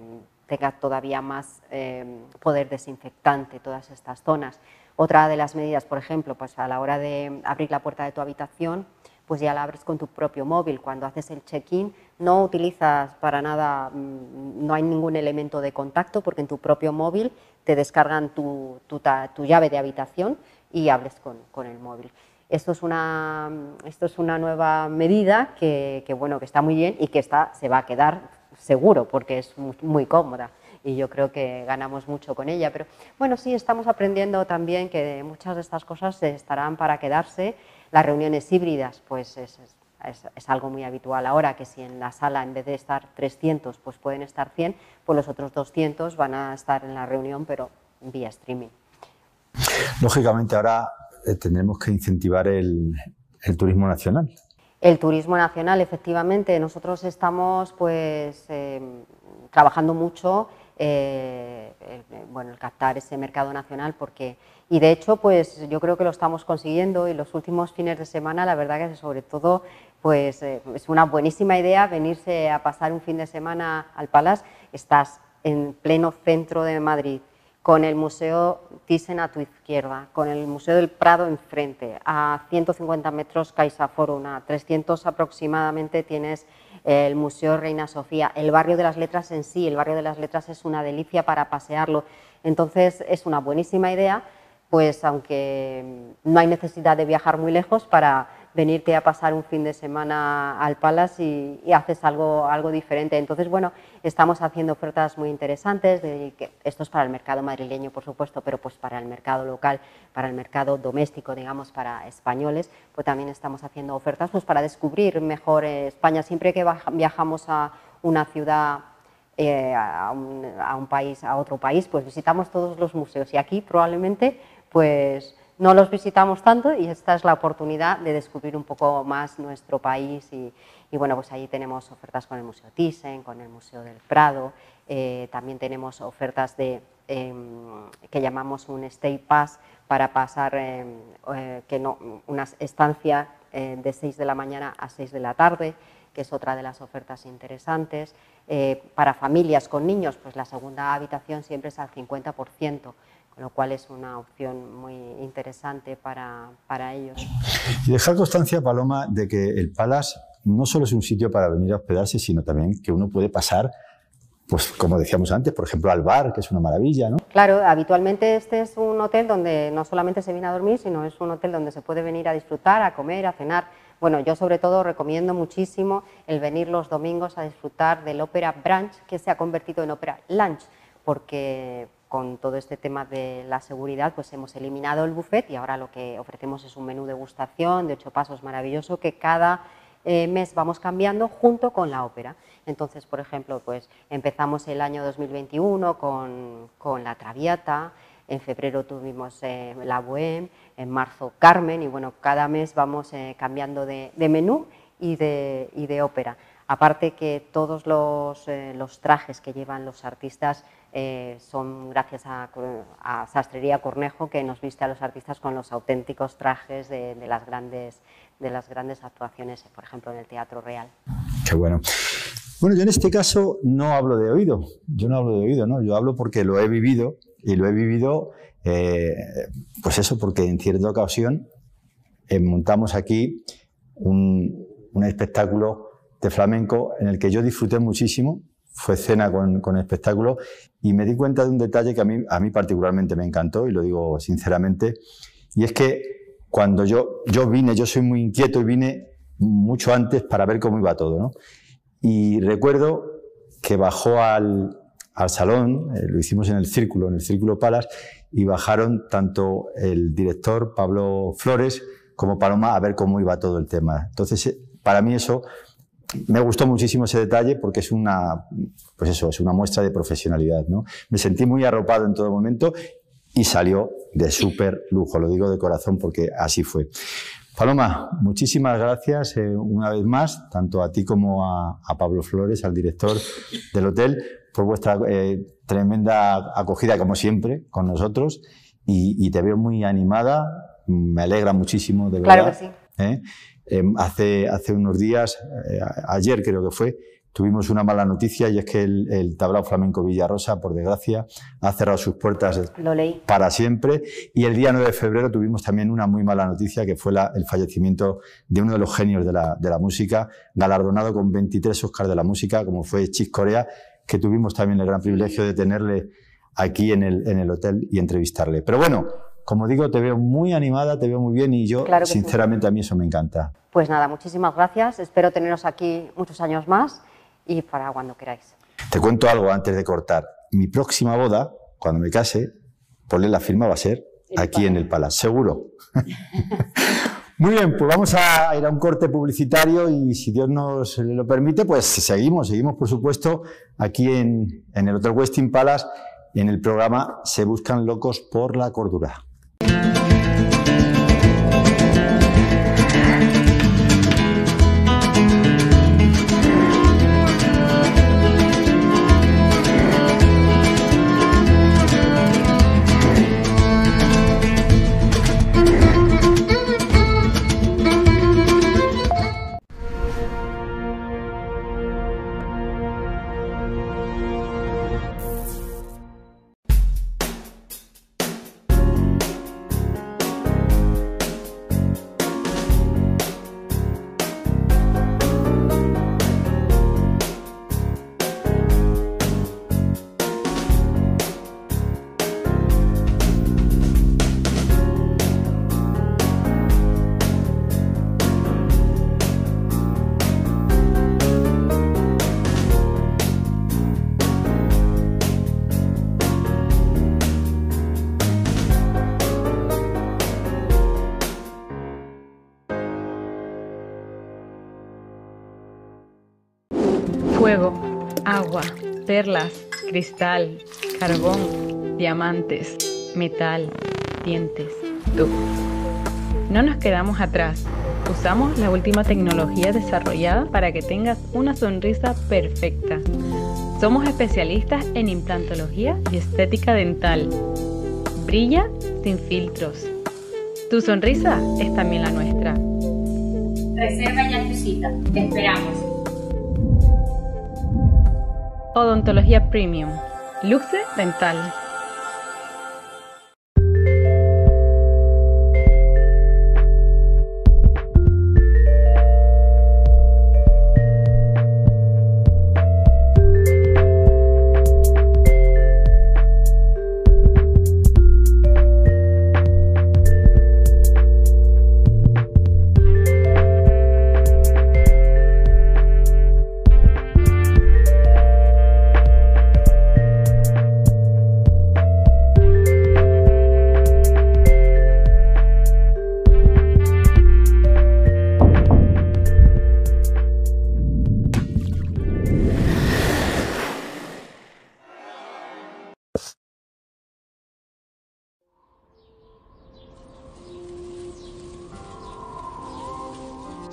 tenga todavía más em, poder desinfectante todas estas zonas. Otra de las medidas, por ejemplo, pues a la hora de abrir la puerta de tu habitación, pues ya la abres con tu propio móvil. Cuando haces el check-in no utilizas para nada, mm, no hay ningún elemento de contacto porque en tu propio móvil te descargan tu, tu, llave de habitación y hables con, con, el móvil. Esto es, una, esto es una nueva medida que, que, bueno, que está muy bien y que está, se va a quedar seguro, porque es muy, cómoda y yo creo que ganamos mucho con ella. Pero bueno, sí, estamos aprendiendo también que muchas de estas cosas estarán para quedarse. Las reuniones híbridas, pues es, es, algo muy habitual ahora, que si en la sala en vez de estar 300, pues pueden estar 100, pues los otros 200 van a estar en la reunión, pero vía streaming. Lógicamente ahora eh, tendremos que incentivar el, el turismo nacional. El turismo nacional, efectivamente, nosotros estamos pues em, trabajando mucho eh, bueno, el captar ese mercado nacional porque y de hecho pues yo creo que lo estamos consiguiendo y los últimos fines de semana la verdad que sobre todo pues eh, es una buenísima idea venirse a pasar un fin de semana al Palas, estás en pleno centro de Madrid con el Museo Thyssen a tu izquierda, con el Museo del Prado enfrente, a 150 metros Caixa Forum, a 300 aproximadamente tienes el Museo Reina Sofía, el barrio de las letras en sí, el barrio de las letras es una delicia para pasearlo, entonces es una buenísima idea, pues aunque no hay necesidad de viajar muy lejos para venirte a pasar un fin de semana al Palace y, haces algo, algo diferente. Entonces, bueno, estamos haciendo ofertas muy interesantes, que esto es para el mercado madrileño, por supuesto, pero pues para el mercado local, para el mercado doméstico, digamos, para españoles, pues también estamos haciendo ofertas pues para descubrir mejor España. Siempre que viajamos a una ciudad eh, a, un, país, a otro país, pues visitamos todos los museos y aquí probablemente pues no los visitamos tanto y esta es la oportunidad de descubrir un poco más nuestro país y, bueno, pues ahí tenemos ofertas con el Museo Thyssen, con el Museo del Prado, eh, también tenemos ofertas de, em, que llamamos un Stay Pass para pasar em, eh, que no, una estancia de 6 de la mañana a 6 de la tarde, que es otra de las ofertas interesantes. Eh, para familias con niños, pues la segunda habitación siempre es al 50%, con lo cual es una opción muy interesante para, para ellos. Y dejar constancia, Paloma, de que el Palace no solo es un sitio para venir a hospedarse, sino también que uno puede pasar pues como decíamos antes, por ejemplo, al bar, que es una maravilla, ¿no? Claro, habitualmente este es un hotel donde no solamente se viene a dormir, sino es un hotel donde se puede venir a disfrutar, a comer, a cenar. Bueno, yo sobre todo recomiendo muchísimo el venir los domingos a disfrutar del ópera brunch, que se ha convertido en ópera lunch, porque con todo este tema de la seguridad, pues hemos eliminado el buffet y ahora lo que ofrecemos es un menú de degustación de ocho pasos maravilloso que cada eh, mes vamos cambiando junto con la ópera. Entonces, por ejemplo, pues empezamos el año 2021 con, con la Traviata, en febrero tuvimos eh, la Bohème, en marzo Carmen y bueno, cada mes vamos eh, cambiando de, menú y de, y de, ópera. Aparte que todos los, los, trajes que llevan los artistas son gracias a, Sastrería Cornejo que nos viste a los artistas con los auténticos trajes de, las grandes, de las grandes actuaciones, por ejemplo en el Teatro Real. Qué bueno. Bueno, yo en este caso no hablo de oído, yo no hablo de oído, ¿no? Yo hablo porque lo he vivido y lo he vivido, eh, pues eso, porque en cierta ocasión eh, montamos aquí un, espectáculo de flamenco en el que yo disfruté muchísimo, fue cena con, con espectáculo y me di cuenta de un detalle que a mí, a mí particularmente me encantó y lo digo sinceramente, y es que cuando yo, yo vine, yo soy muy inquieto y vine mucho antes para ver cómo iba todo, ¿no? Y recuerdo que bajó al, al salón, eh, lo hicimos en el Círculo, en el Círculo Palas, y bajaron tanto el director Pablo Flores como Paloma a ver cómo iba todo el tema. Entonces, eh, para mí eso me gustó muchísimo ese detalle porque es una, pues eso, es una muestra de profesionalidad, ¿no? Me sentí muy arropado en todo momento y salió de súper lujo, lo digo de corazón porque así fue. Paloma, muchísimas gracias eh, una vez más, tanto a ti como a, Pablo Flores, al director del hotel, por vuestra eh, tremenda acogida, como siempre, con nosotros. Y, te veo muy animada, me alegra muchísimo, de verdad. Claro que sí. ¿eh? Em, hace, hace unos días, ayer creo que fue, tuvimos una mala noticia y es que el, tablao flamenco Villarrosa, por desgracia, ha cerrado sus puertas para siempre. Y el día 9 de febrero tuvimos también una muy mala noticia que fue el fallecimiento de uno de los genios de la, de la música, galardonado con 23 Oscars de la música, como fue Chis Corea, que tuvimos también el gran privilegio de tenerle aquí en el, en el hotel y entrevistarle. Pero bueno, como digo, te veo muy animada, te veo muy bien y yo, sinceramente, a mí eso me encanta. Pues nada, muchísimas gracias. Espero teneros aquí muchos años más y para cuando queráis. Te cuento algo antes de cortar. Mi próxima boda, cuando me case, ponle la firma, va a ser aquí en el Palace, seguro. Muy bien, pues vamos a ir a un corte publicitario y si Dios nos lo permite, pues seguimos, seguimos por supuesto aquí en, en el Hotel Westin Palace en el programa Se Buscan Locos por la Cordura. Perlas, cristal, carbón, diamantes, metal, dientes, tú. No nos quedamos atrás. Usamos la última tecnología desarrollada para que tengas una sonrisa perfecta. Somos especialistas en implantología y estética dental. Brilla sin filtros. Tu sonrisa es también la nuestra. Reserva ya tu cita. Te esperamos. Odontología Premium. Luxe Dental.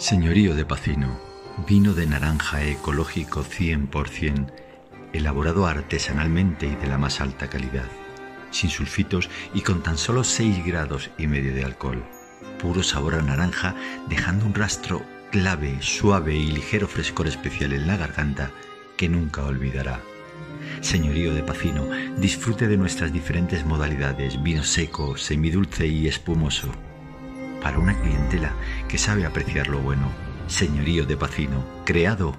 Señorío de Pacino, vino de naranja ecológico 100%, elaborado artesanalmente y de la más alta calidad, sin sulfitos y con tan solo 6 grados y medio de alcohol. Puro sabor a naranja, dejando un rastro clave, suave y ligero frescor especial en la garganta que nunca olvidará. Señorío de Pacino, disfrute de nuestras diferentes modalidades, vino seco, semidulce y espumoso para una clientela que sabe apreciar lo bueno. Señorío de Pacino, creado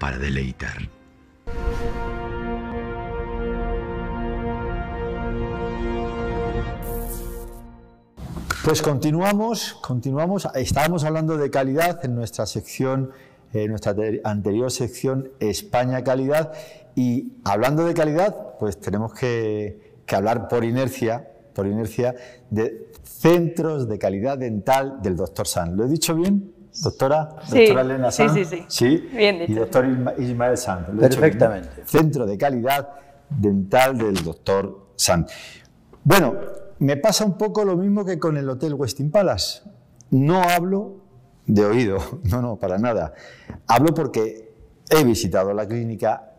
para deleitar. Pues continuamos, continuamos. Estábamos hablando de calidad en nuestra sección, en nuestra anterior sección España Calidad. Y hablando de calidad, pues tenemos que, hablar por inercia, por inercia, de Centros de Calidad Dental del doctor San. ¿Lo he dicho bien? Doctora, doctora Elena San. Sí, sí, sí. Bien dicho. Y doctor Ismael San. Perfectamente. Centro de Calidad Dental del doctor San. Bueno, me pasa un poco lo mismo que con el Hotel Westin Palace. No hablo de oído, no, no, para nada. Hablo porque he visitado la clínica,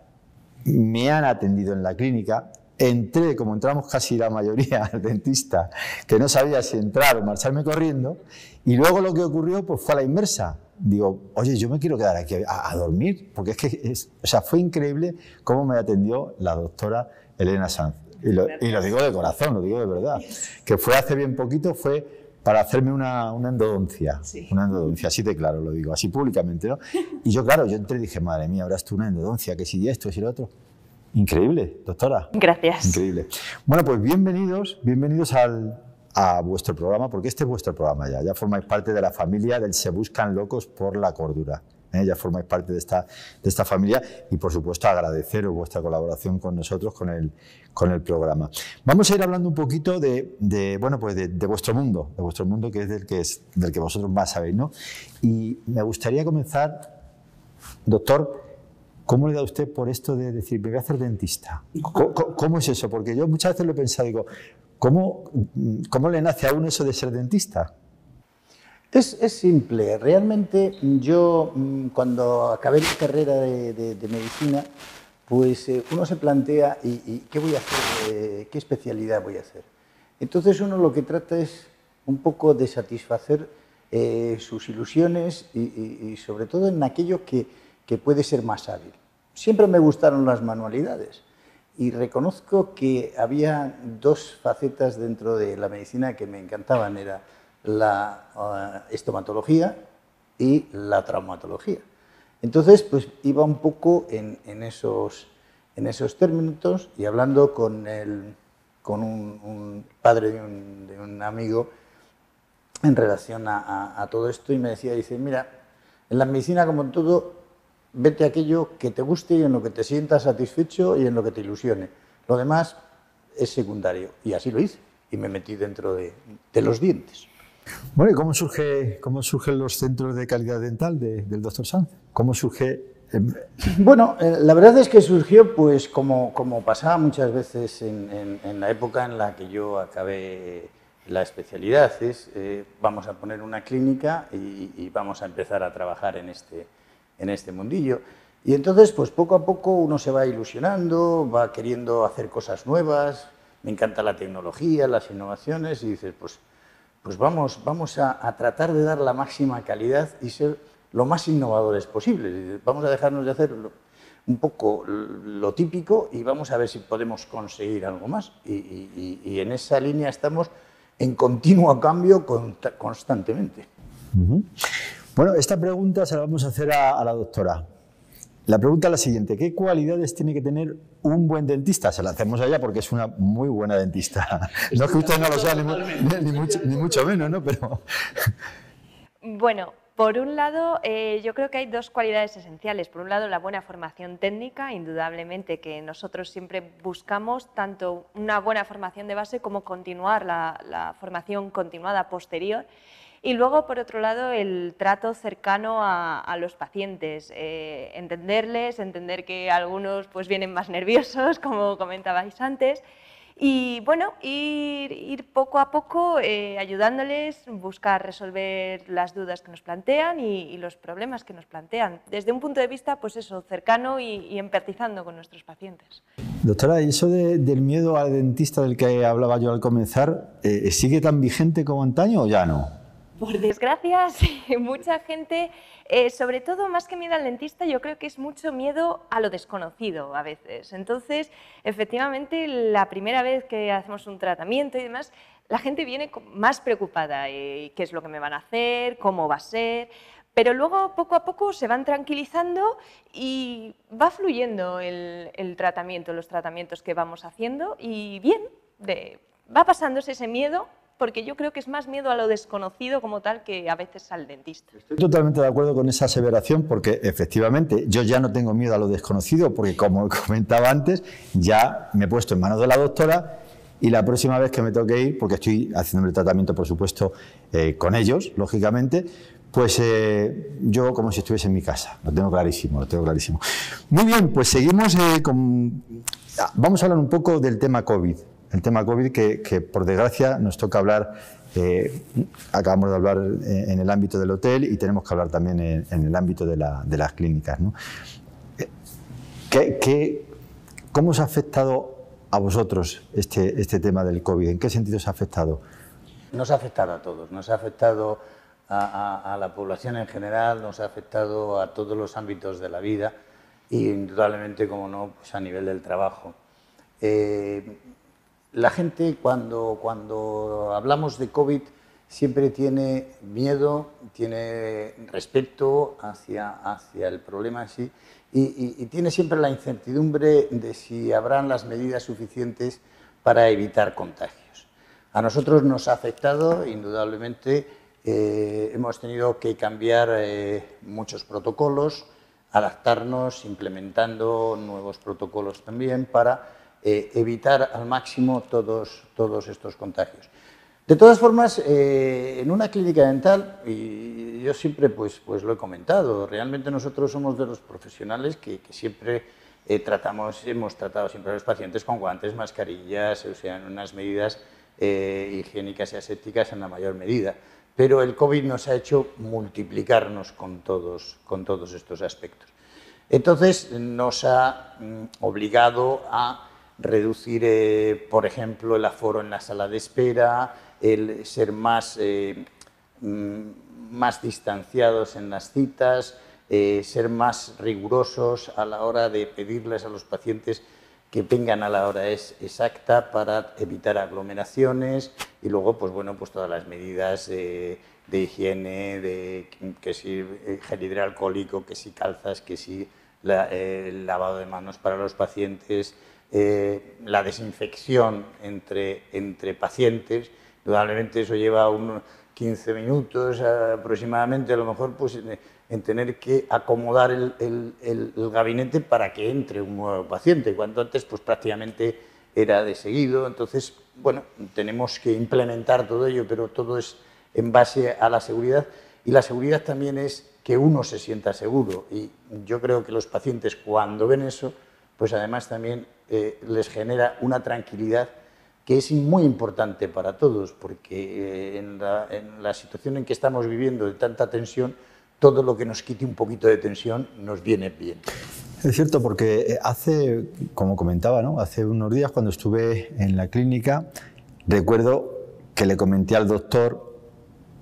me han atendido en la clínica, entré, como entramos casi la mayoría al dentista, que no sabía si entrar o marcharme corriendo, y luego lo que ocurrió pues, fue a la inversa. Digo, oye, yo me quiero quedar aquí a, dormir, porque es que o sea, fue increíble cómo me atendió la doctora Elena Sanz. Y lo, digo de corazón, lo digo de verdad. Que fue hace bien poquito, fue para hacerme una, una endodoncia. Una endodoncia, así de claro lo digo, así públicamente, ¿no? Y yo, claro, yo entré y dije, madre mía, habrás tú una endodoncia, que si esto, si lo otro. Increíble, doctora. Gracias. Increíble. Bueno, pues bienvenidos, bienvenidos al, a vuestro programa, porque este es vuestro programa ya. Ya formáis parte de la familia del Se Buscan Locos por la Cordura. ¿eh? Ya formáis parte de esta, de esta familia y, por supuesto, agradeceros vuestra colaboración con nosotros, con el, con el programa. Vamos a ir hablando un poquito de, de bueno, pues de, de, vuestro mundo, de vuestro mundo que es del que, es, del que vosotros más sabéis, ¿no? Y me gustaría comenzar, doctor, ¿Cómo le da usted por esto de decir, me voy a hacer dentista? ¿Cómo, es eso? Porque yo muchas veces lo he pensado, digo, ¿cómo, cómo le nace a uno eso de ser dentista? Es, es simple. Realmente yo, mm, cuando acabé mi carrera de, medicina, pues eh, uno se plantea, ¿y, qué voy a hacer? Eh, ¿Qué especialidad voy a hacer? Entonces uno lo que trata es un poco de satisfacer eh, sus ilusiones y, y sobre todo en aquello que que puede ser más hábil. Siempre me gustaron las manualidades y reconozco que había dos facetas dentro de la medicina que me encantaban, era la eh, estomatología y la traumatología. Entonces, pues iba un poco en, esos, en esos términos y hablando con, el, con un, padre de un, amigo en relación a, a todo esto y me decía, dice, mira, en la medicina como en todo vete aquello que te guste y en lo que te sientas satisfecho y en lo que te ilusione. Lo demás es secundario. Y así lo hice. Y me metí dentro de, los dientes. Bueno, ¿y cómo, surge, cómo surgen los centros de calidad dental del doctor Sanz? ¿Cómo surge Bueno, eh, la verdad es que surgió, pues, como, como pasaba muchas veces en, la época en la que yo acabé la especialidad, es eh, vamos a poner una clínica y, vamos a empezar a trabajar en este, en este mundillo. Y entonces, pues poco a poco uno se va ilusionando, va queriendo hacer cosas nuevas, me encanta la tecnología, las innovaciones, y dices, pues, pues vamos, vamos a, a tratar de dar la máxima calidad y ser lo más innovadores posibles. Vamos a dejarnos de hacer un poco lo típico y vamos a ver si podemos conseguir algo más. Y, en esa línea estamos en continuo cambio constantemente. Bueno, esta pregunta se la vamos a hacer a, la doctora. La pregunta es la siguiente, ¿qué cualidades tiene que tener un buen dentista? Se la hacemos a ella porque es una muy buena dentista. no que usted no lo sea, ni, mucho, ni mucho menos, ¿no? Pero... Bueno, por un lado, eh, yo creo que hay dos cualidades esenciales. Por un lado, la buena formación técnica, indudablemente que nosotros siempre buscamos tanto una buena formación de base como continuar la, formación continuada posterior. Y luego, por otro lado, el trato cercano a, los pacientes, eh, entenderles, entender que algunos pues, vienen más nerviosos, como comentabais antes, y bueno, ir, poco a poco eh, ayudándoles, buscar resolver las dudas que nos plantean y, los problemas que nos plantean, desde un punto de vista, pues eso, cercano y, empatizando con nuestros pacientes. Doctora, ¿y eso del miedo al dentista del que hablaba yo al comenzar, eh, sigue tan vigente como antaño o ya no? Por desgracia, mucha gente, eh, sobre todo más que miedo al dentista, yo creo que es mucho miedo a lo desconocido a veces. Entonces, efectivamente, la primera vez que hacemos un tratamiento y demás, la gente viene más preocupada, eh, qué es lo que me van a hacer, cómo va a ser, pero luego poco a poco se van tranquilizando y va fluyendo el, tratamiento, los tratamientos que vamos haciendo y bien, va pasándose ese miedo porque yo creo que es más miedo a lo desconocido como tal que a veces al dentista. Estoy totalmente de acuerdo con esa aseveración porque efectivamente yo ya no tengo miedo a lo desconocido porque como comentaba antes, ya me he puesto en manos de la doctora y la próxima vez que me toque ir, porque estoy haciendo el tratamiento por supuesto eh, con ellos, lógicamente, pues eh, yo como si estuviese en mi casa, lo tengo clarísimo, lo tengo clarísimo. Muy bien, pues seguimos eh, con... Vamos a hablar un poco del tema COVID el tema COVID que, por desgracia nos toca hablar, eh, acabamos de hablar en el ámbito del hotel y tenemos que hablar también en, el ámbito de, las clínicas. ¿Qué, cómo os ha afectado a vosotros este, este tema del COVID? ¿En qué sentido os ha afectado? Nos ha afectado a todos, nos ha afectado a, la población en general, nos ha afectado a todos los ámbitos de la vida y indudablemente, como no, pues a nivel del trabajo. Eh, la gente cuando, cuando hablamos de COVID siempre tiene miedo, tiene respeto hacia, hacia el problema en sí y, tiene siempre la incertidumbre de si habrán las medidas suficientes para evitar contagios. A nosotros nos ha afectado, indudablemente, eh, hemos tenido que cambiar eh, muchos protocolos, adaptarnos, implementando nuevos protocolos también para eh, evitar al máximo todos, todos estos contagios. De todas formas, eh, en una clínica dental, y yo siempre pues, pues lo he comentado, realmente nosotros somos de los profesionales que, siempre eh, tratamos, hemos tratado siempre a los pacientes con guantes, mascarillas, o sea, en unas medidas higiénicas y asépticas en la mayor medida. Pero el COVID nos ha hecho multiplicarnos con todos, con todos estos aspectos. Entonces nos ha mm, obligado a reducir, eh, por ejemplo, el aforo en la sala de espera, ser más, eh, mm, más distanciados en las citas, eh, ser más rigurosos a la hora de pedirles a los pacientes que vengan a la hora exacta para evitar aglomeraciones y luego, pues bueno, pues todas las medidas de higiene, de que si gel hidroalcohólico, que si calzas, que si lavado de manos para los pacientes, eh, la desinfección entre, entre pacientes. Indudablemente eso lleva unos 15 minutos aproximadamente, a lo mejor pues, en, tener que acomodar el, el, gabinete para que entre un nuevo paciente. Cuanto antes, pues prácticamente era de seguido. Entonces, bueno, tenemos que implementar todo ello, pero todo es en base a la seguridad. Y la seguridad también es que uno se sienta seguro. Y yo creo que los pacientes cuando ven eso, pues además también eh, les genera una tranquilidad que es muy importante para todos, porque eh, en, la, situación en que estamos viviendo de tanta tensión, todo lo que nos quite un poquito de tensión nos viene bien. Es cierto, porque eh, hace, como comentaba, ¿no? hace unos días cuando estuve en la clínica, recuerdo que le comenté al doctor,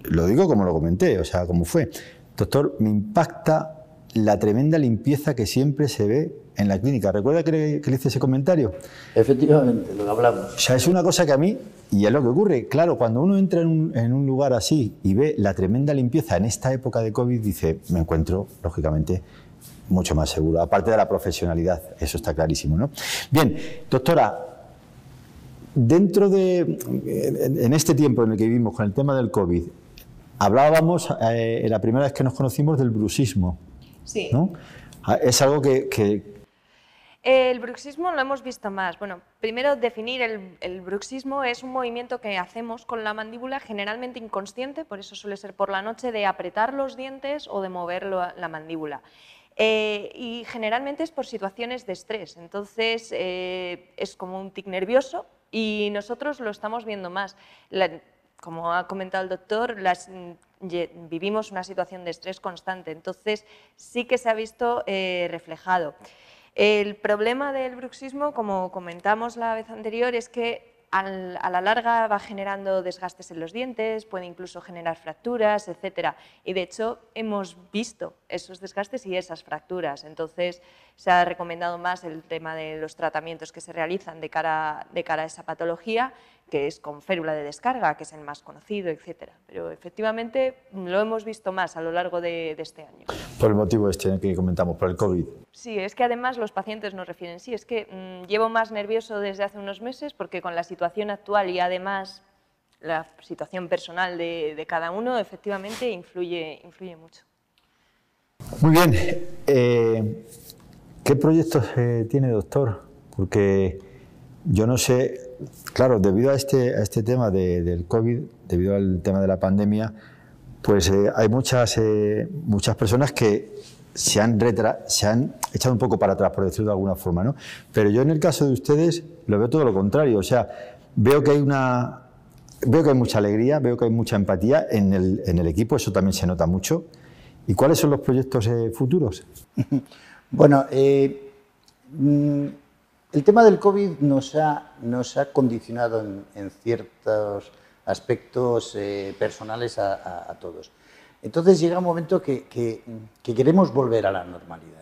lo digo como lo comenté, o sea, como fue, doctor, me impacta la tremenda limpieza que siempre se ve en la clínica. ¿Recuerda que le, hice ese comentario? Efectivamente, lo hablamos. O sea, es una cosa que a mí, y es lo que ocurre, claro, cuando uno entra en un, en un lugar así y ve la tremenda limpieza en esta época de COVID, dice, me encuentro, lógicamente, mucho más seguro. Aparte de la profesionalidad, eso está clarísimo, ¿no? Bien, doctora, dentro de, en este tiempo en el que vivimos con el tema del COVID, hablábamos eh, la primera vez que nos conocimos del bruxismo. Sí. ¿no? Ah, es algo que, El bruxismo lo hemos visto más. Bueno, primero definir el, bruxismo es un movimiento que hacemos con la mandíbula generalmente inconsciente, por eso suele ser por la noche, de apretar los dientes o de mover la mandíbula. Eh, y generalmente es por situaciones de estrés, entonces eh, es como un tic nervioso y nosotros lo estamos viendo más. como ha comentado el doctor, las, vivimos una situación de estrés constante, entonces sí que se ha visto eh, reflejado. El problema del bruxismo, como comentamos la vez anterior, es que a la larga va generando desgastes en los dientes, puede incluso generar fracturas, etc. Y de hecho hemos visto esos desgastes y esas fracturas. Entonces se ha recomendado más el tema de los tratamientos que se realizan de cara, de cara a esa patología que es con férula de descarga, que es el más conocido, etc. Pero efectivamente lo hemos visto más a lo largo de, este año. Por el motivo este que comentamos, por el COVID. Sí, es que además los pacientes nos refieren, sí, es que mm, llevo más nervioso desde hace unos meses porque con la situación actual y además la situación personal de, cada uno, efectivamente influye, influye mucho. Muy bien. Eh, ¿Qué proyectos eh, tiene, doctor? Porque yo no sé, claro, debido a este, este tema del COVID, debido al tema de la pandemia, pues eh, hay muchas, eh, muchas personas que se han, se han echado un poco para atrás, por decirlo de alguna forma, ¿no? Pero yo en el caso de ustedes lo veo todo lo contrario, o sea, veo que hay una... Veo que hay mucha alegría, veo que hay mucha empatía en el, en el equipo, eso también se nota mucho. ¿Y cuáles son los proyectos eh, futuros? bueno, mm, el tema del COVID nos ha, nos ha condicionado en, ciertos aspectos eh, personales a, todos. Entonces llega un momento que, queremos volver a la normalidad.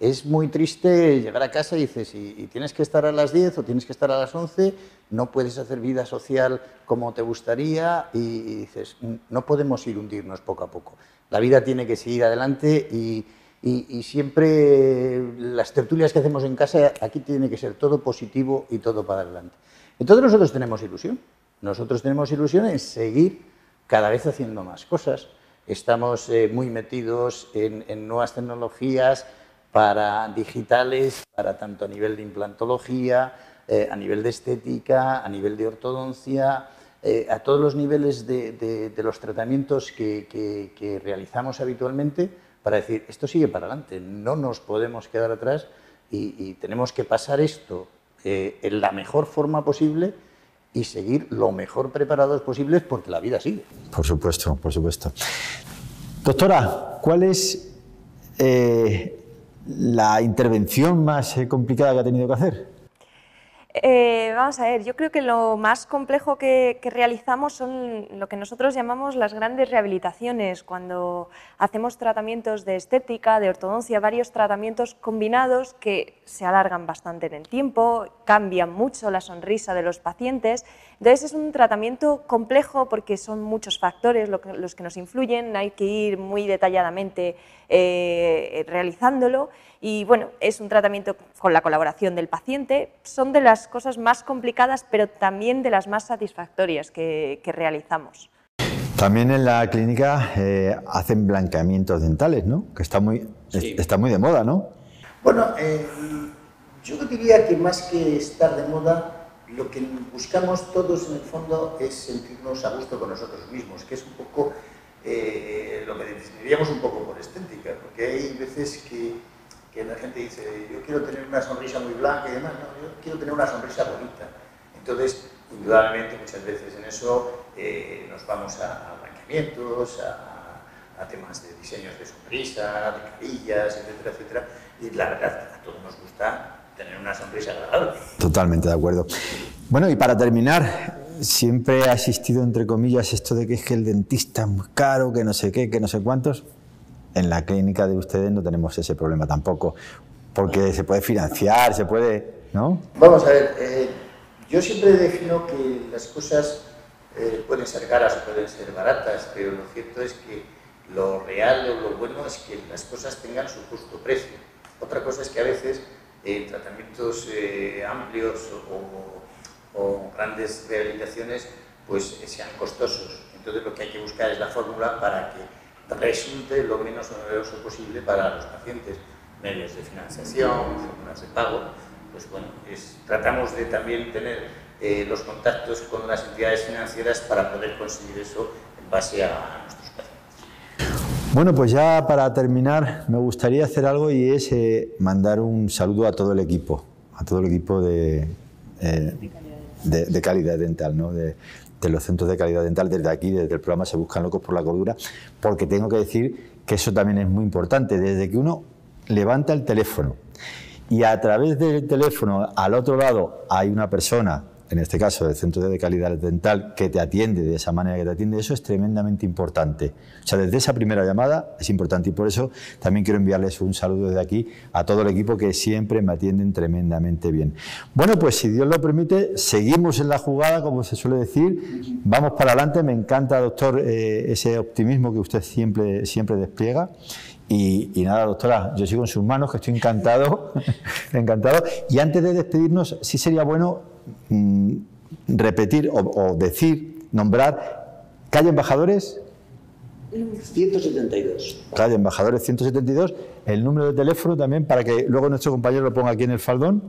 Es muy triste llegar a casa y dices, y, tienes que estar a las 10 o tienes que estar a las 11, no puedes hacer vida social como te gustaría y, y dices, no podemos ir hundirnos poco a poco. La vida tiene que seguir adelante y, y, siempre las tertulias que hacemos en casa, aquí tiene que ser todo positivo y todo para adelante. Entonces nosotros tenemos ilusión, nosotros tenemos ilusión en seguir cada vez haciendo más cosas. Estamos eh, muy metidos en, nuevas tecnologías para digitales, para tanto a nivel de implantología, eh, a nivel de estética, a nivel de ortodoncia, eh, a todos los niveles de, los tratamientos que realizamos habitualmente para decir, esto sigue para adelante, no nos podemos quedar atrás y, tenemos que pasar esto eh, en la mejor forma posible y seguir lo mejor preparados posibles porque la vida sigue. Por supuesto, por supuesto. Doctora, ¿cuál es eh, la intervención más eh, complicada que ha tenido que hacer? Eh, vamos a ver, yo creo que lo más complejo que, realizamos son lo que nosotros llamamos las grandes rehabilitaciones, cuando hacemos tratamientos de estética, de ortodoncia, varios tratamientos combinados que se alargan bastante en el tiempo, cambian mucho la sonrisa de los pacientes. Entonces es un tratamiento complejo porque son muchos factores los que nos influyen, hay que ir muy detalladamente eh, realizándolo y bueno, es un tratamiento con la colaboración del paciente. Son de las cosas más complicadas, pero también de las más satisfactorias que, realizamos. También en la clínica eh, hacen blanqueamientos dentales, ¿no? Que está muy, está muy de moda, ¿no? Bueno, eh, yo diría que más que estar de moda, lo que buscamos todos en el fondo es sentirnos a gusto con nosotros mismos, que es un poco eh, lo que definiríamos un poco por este veces que, que, la gente dice, yo quiero tener una sonrisa muy blanca y demás, no, yo quiero tener una sonrisa bonita. Entonces, indudablemente, muchas veces en eso eh, nos vamos a, a blanqueamientos, a, a, temas de diseños de sonrisa, de carillas, etcétera, etcétera. Y la verdad, a todos nos gusta tener una sonrisa agradable. Totalmente de acuerdo. Bueno, y para terminar, siempre ha existido, entre comillas, esto de que es que el dentista es muy caro, que no sé qué, que no sé cuántos. En la clínica de ustedes no tenemos ese problema tampoco, porque se puede financiar, se puede, ¿no? Vamos a ver, eh, yo siempre defino que las cosas eh, pueden ser caras o pueden ser baratas, pero lo cierto es que lo real o lo bueno es que las cosas tengan su justo precio. Otra cosa es que a veces eh, tratamientos eh, amplios o, o, grandes rehabilitaciones pues sean costosos. Entonces lo que hay que buscar es la fórmula para que resulte lo menos oneroso posible para los pacientes. Medios de financiación, fórmulas de pago, pues bueno, es, tratamos de también tener eh, los contactos con las entidades financieras para poder conseguir eso en base a pacientes. Bueno, pues ya para terminar me gustaría hacer algo y es eh, mandar un saludo a todo el equipo, a todo el equipo de, eh, de, de calidad dental, ¿no? De, de los centros de calidad dental desde aquí, desde el programa Se Buscan Locos por la Cordura, porque tengo que decir que eso también es muy importante. Desde que uno levanta el teléfono y a través del teléfono al otro lado hay una persona en este caso del centro de calidad dental, que te atiende de esa manera que te atiende, eso es tremendamente importante. O sea, desde esa primera llamada es importante y por eso también quiero enviarles un saludo desde aquí a todo el equipo que siempre me atienden tremendamente bien. Bueno, pues si Dios lo permite, seguimos en la jugada, como se suele decir, vamos para adelante, me encanta, doctor, eh, ese optimismo que usted siempre, siempre despliega. Y, y, nada, doctora, yo sigo en sus manos, que estoy encantado, encantado. Y antes de despedirnos, sí sería bueno mm, repetir o, o, decir, nombrar, calle Embajadores. 172. Calle Embajadores 172, el número de teléfono también para que luego nuestro compañero lo ponga aquí en el faldón.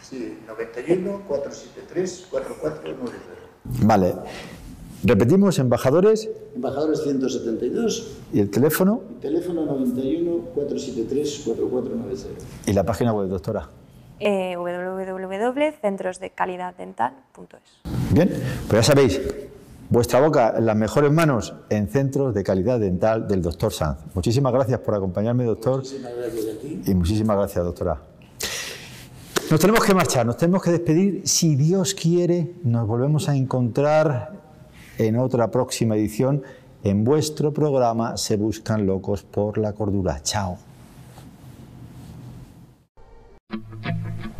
Sí, 91 473 4490. Vale. Repetimos, embajadores. Embajadores 172. ¿Y el teléfono? El teléfono 91 473 4490. ¿Y la página web, doctora? Eh, www.centrosdecalidaddental.es. Bien, pues ya sabéis, vuestra boca en las mejores manos en Centros de Calidad Dental del doctor Sanz. Muchísimas gracias por acompañarme, doctor. Muchísimas gracias a ti. Y muchísimas gracias, doctora. Nos tenemos que marchar, nos tenemos que despedir. Si Dios quiere, nos volvemos a encontrar en otra próxima edición en vuestro programa Se Buscan Locos por la Cordura. Chao. Thank you.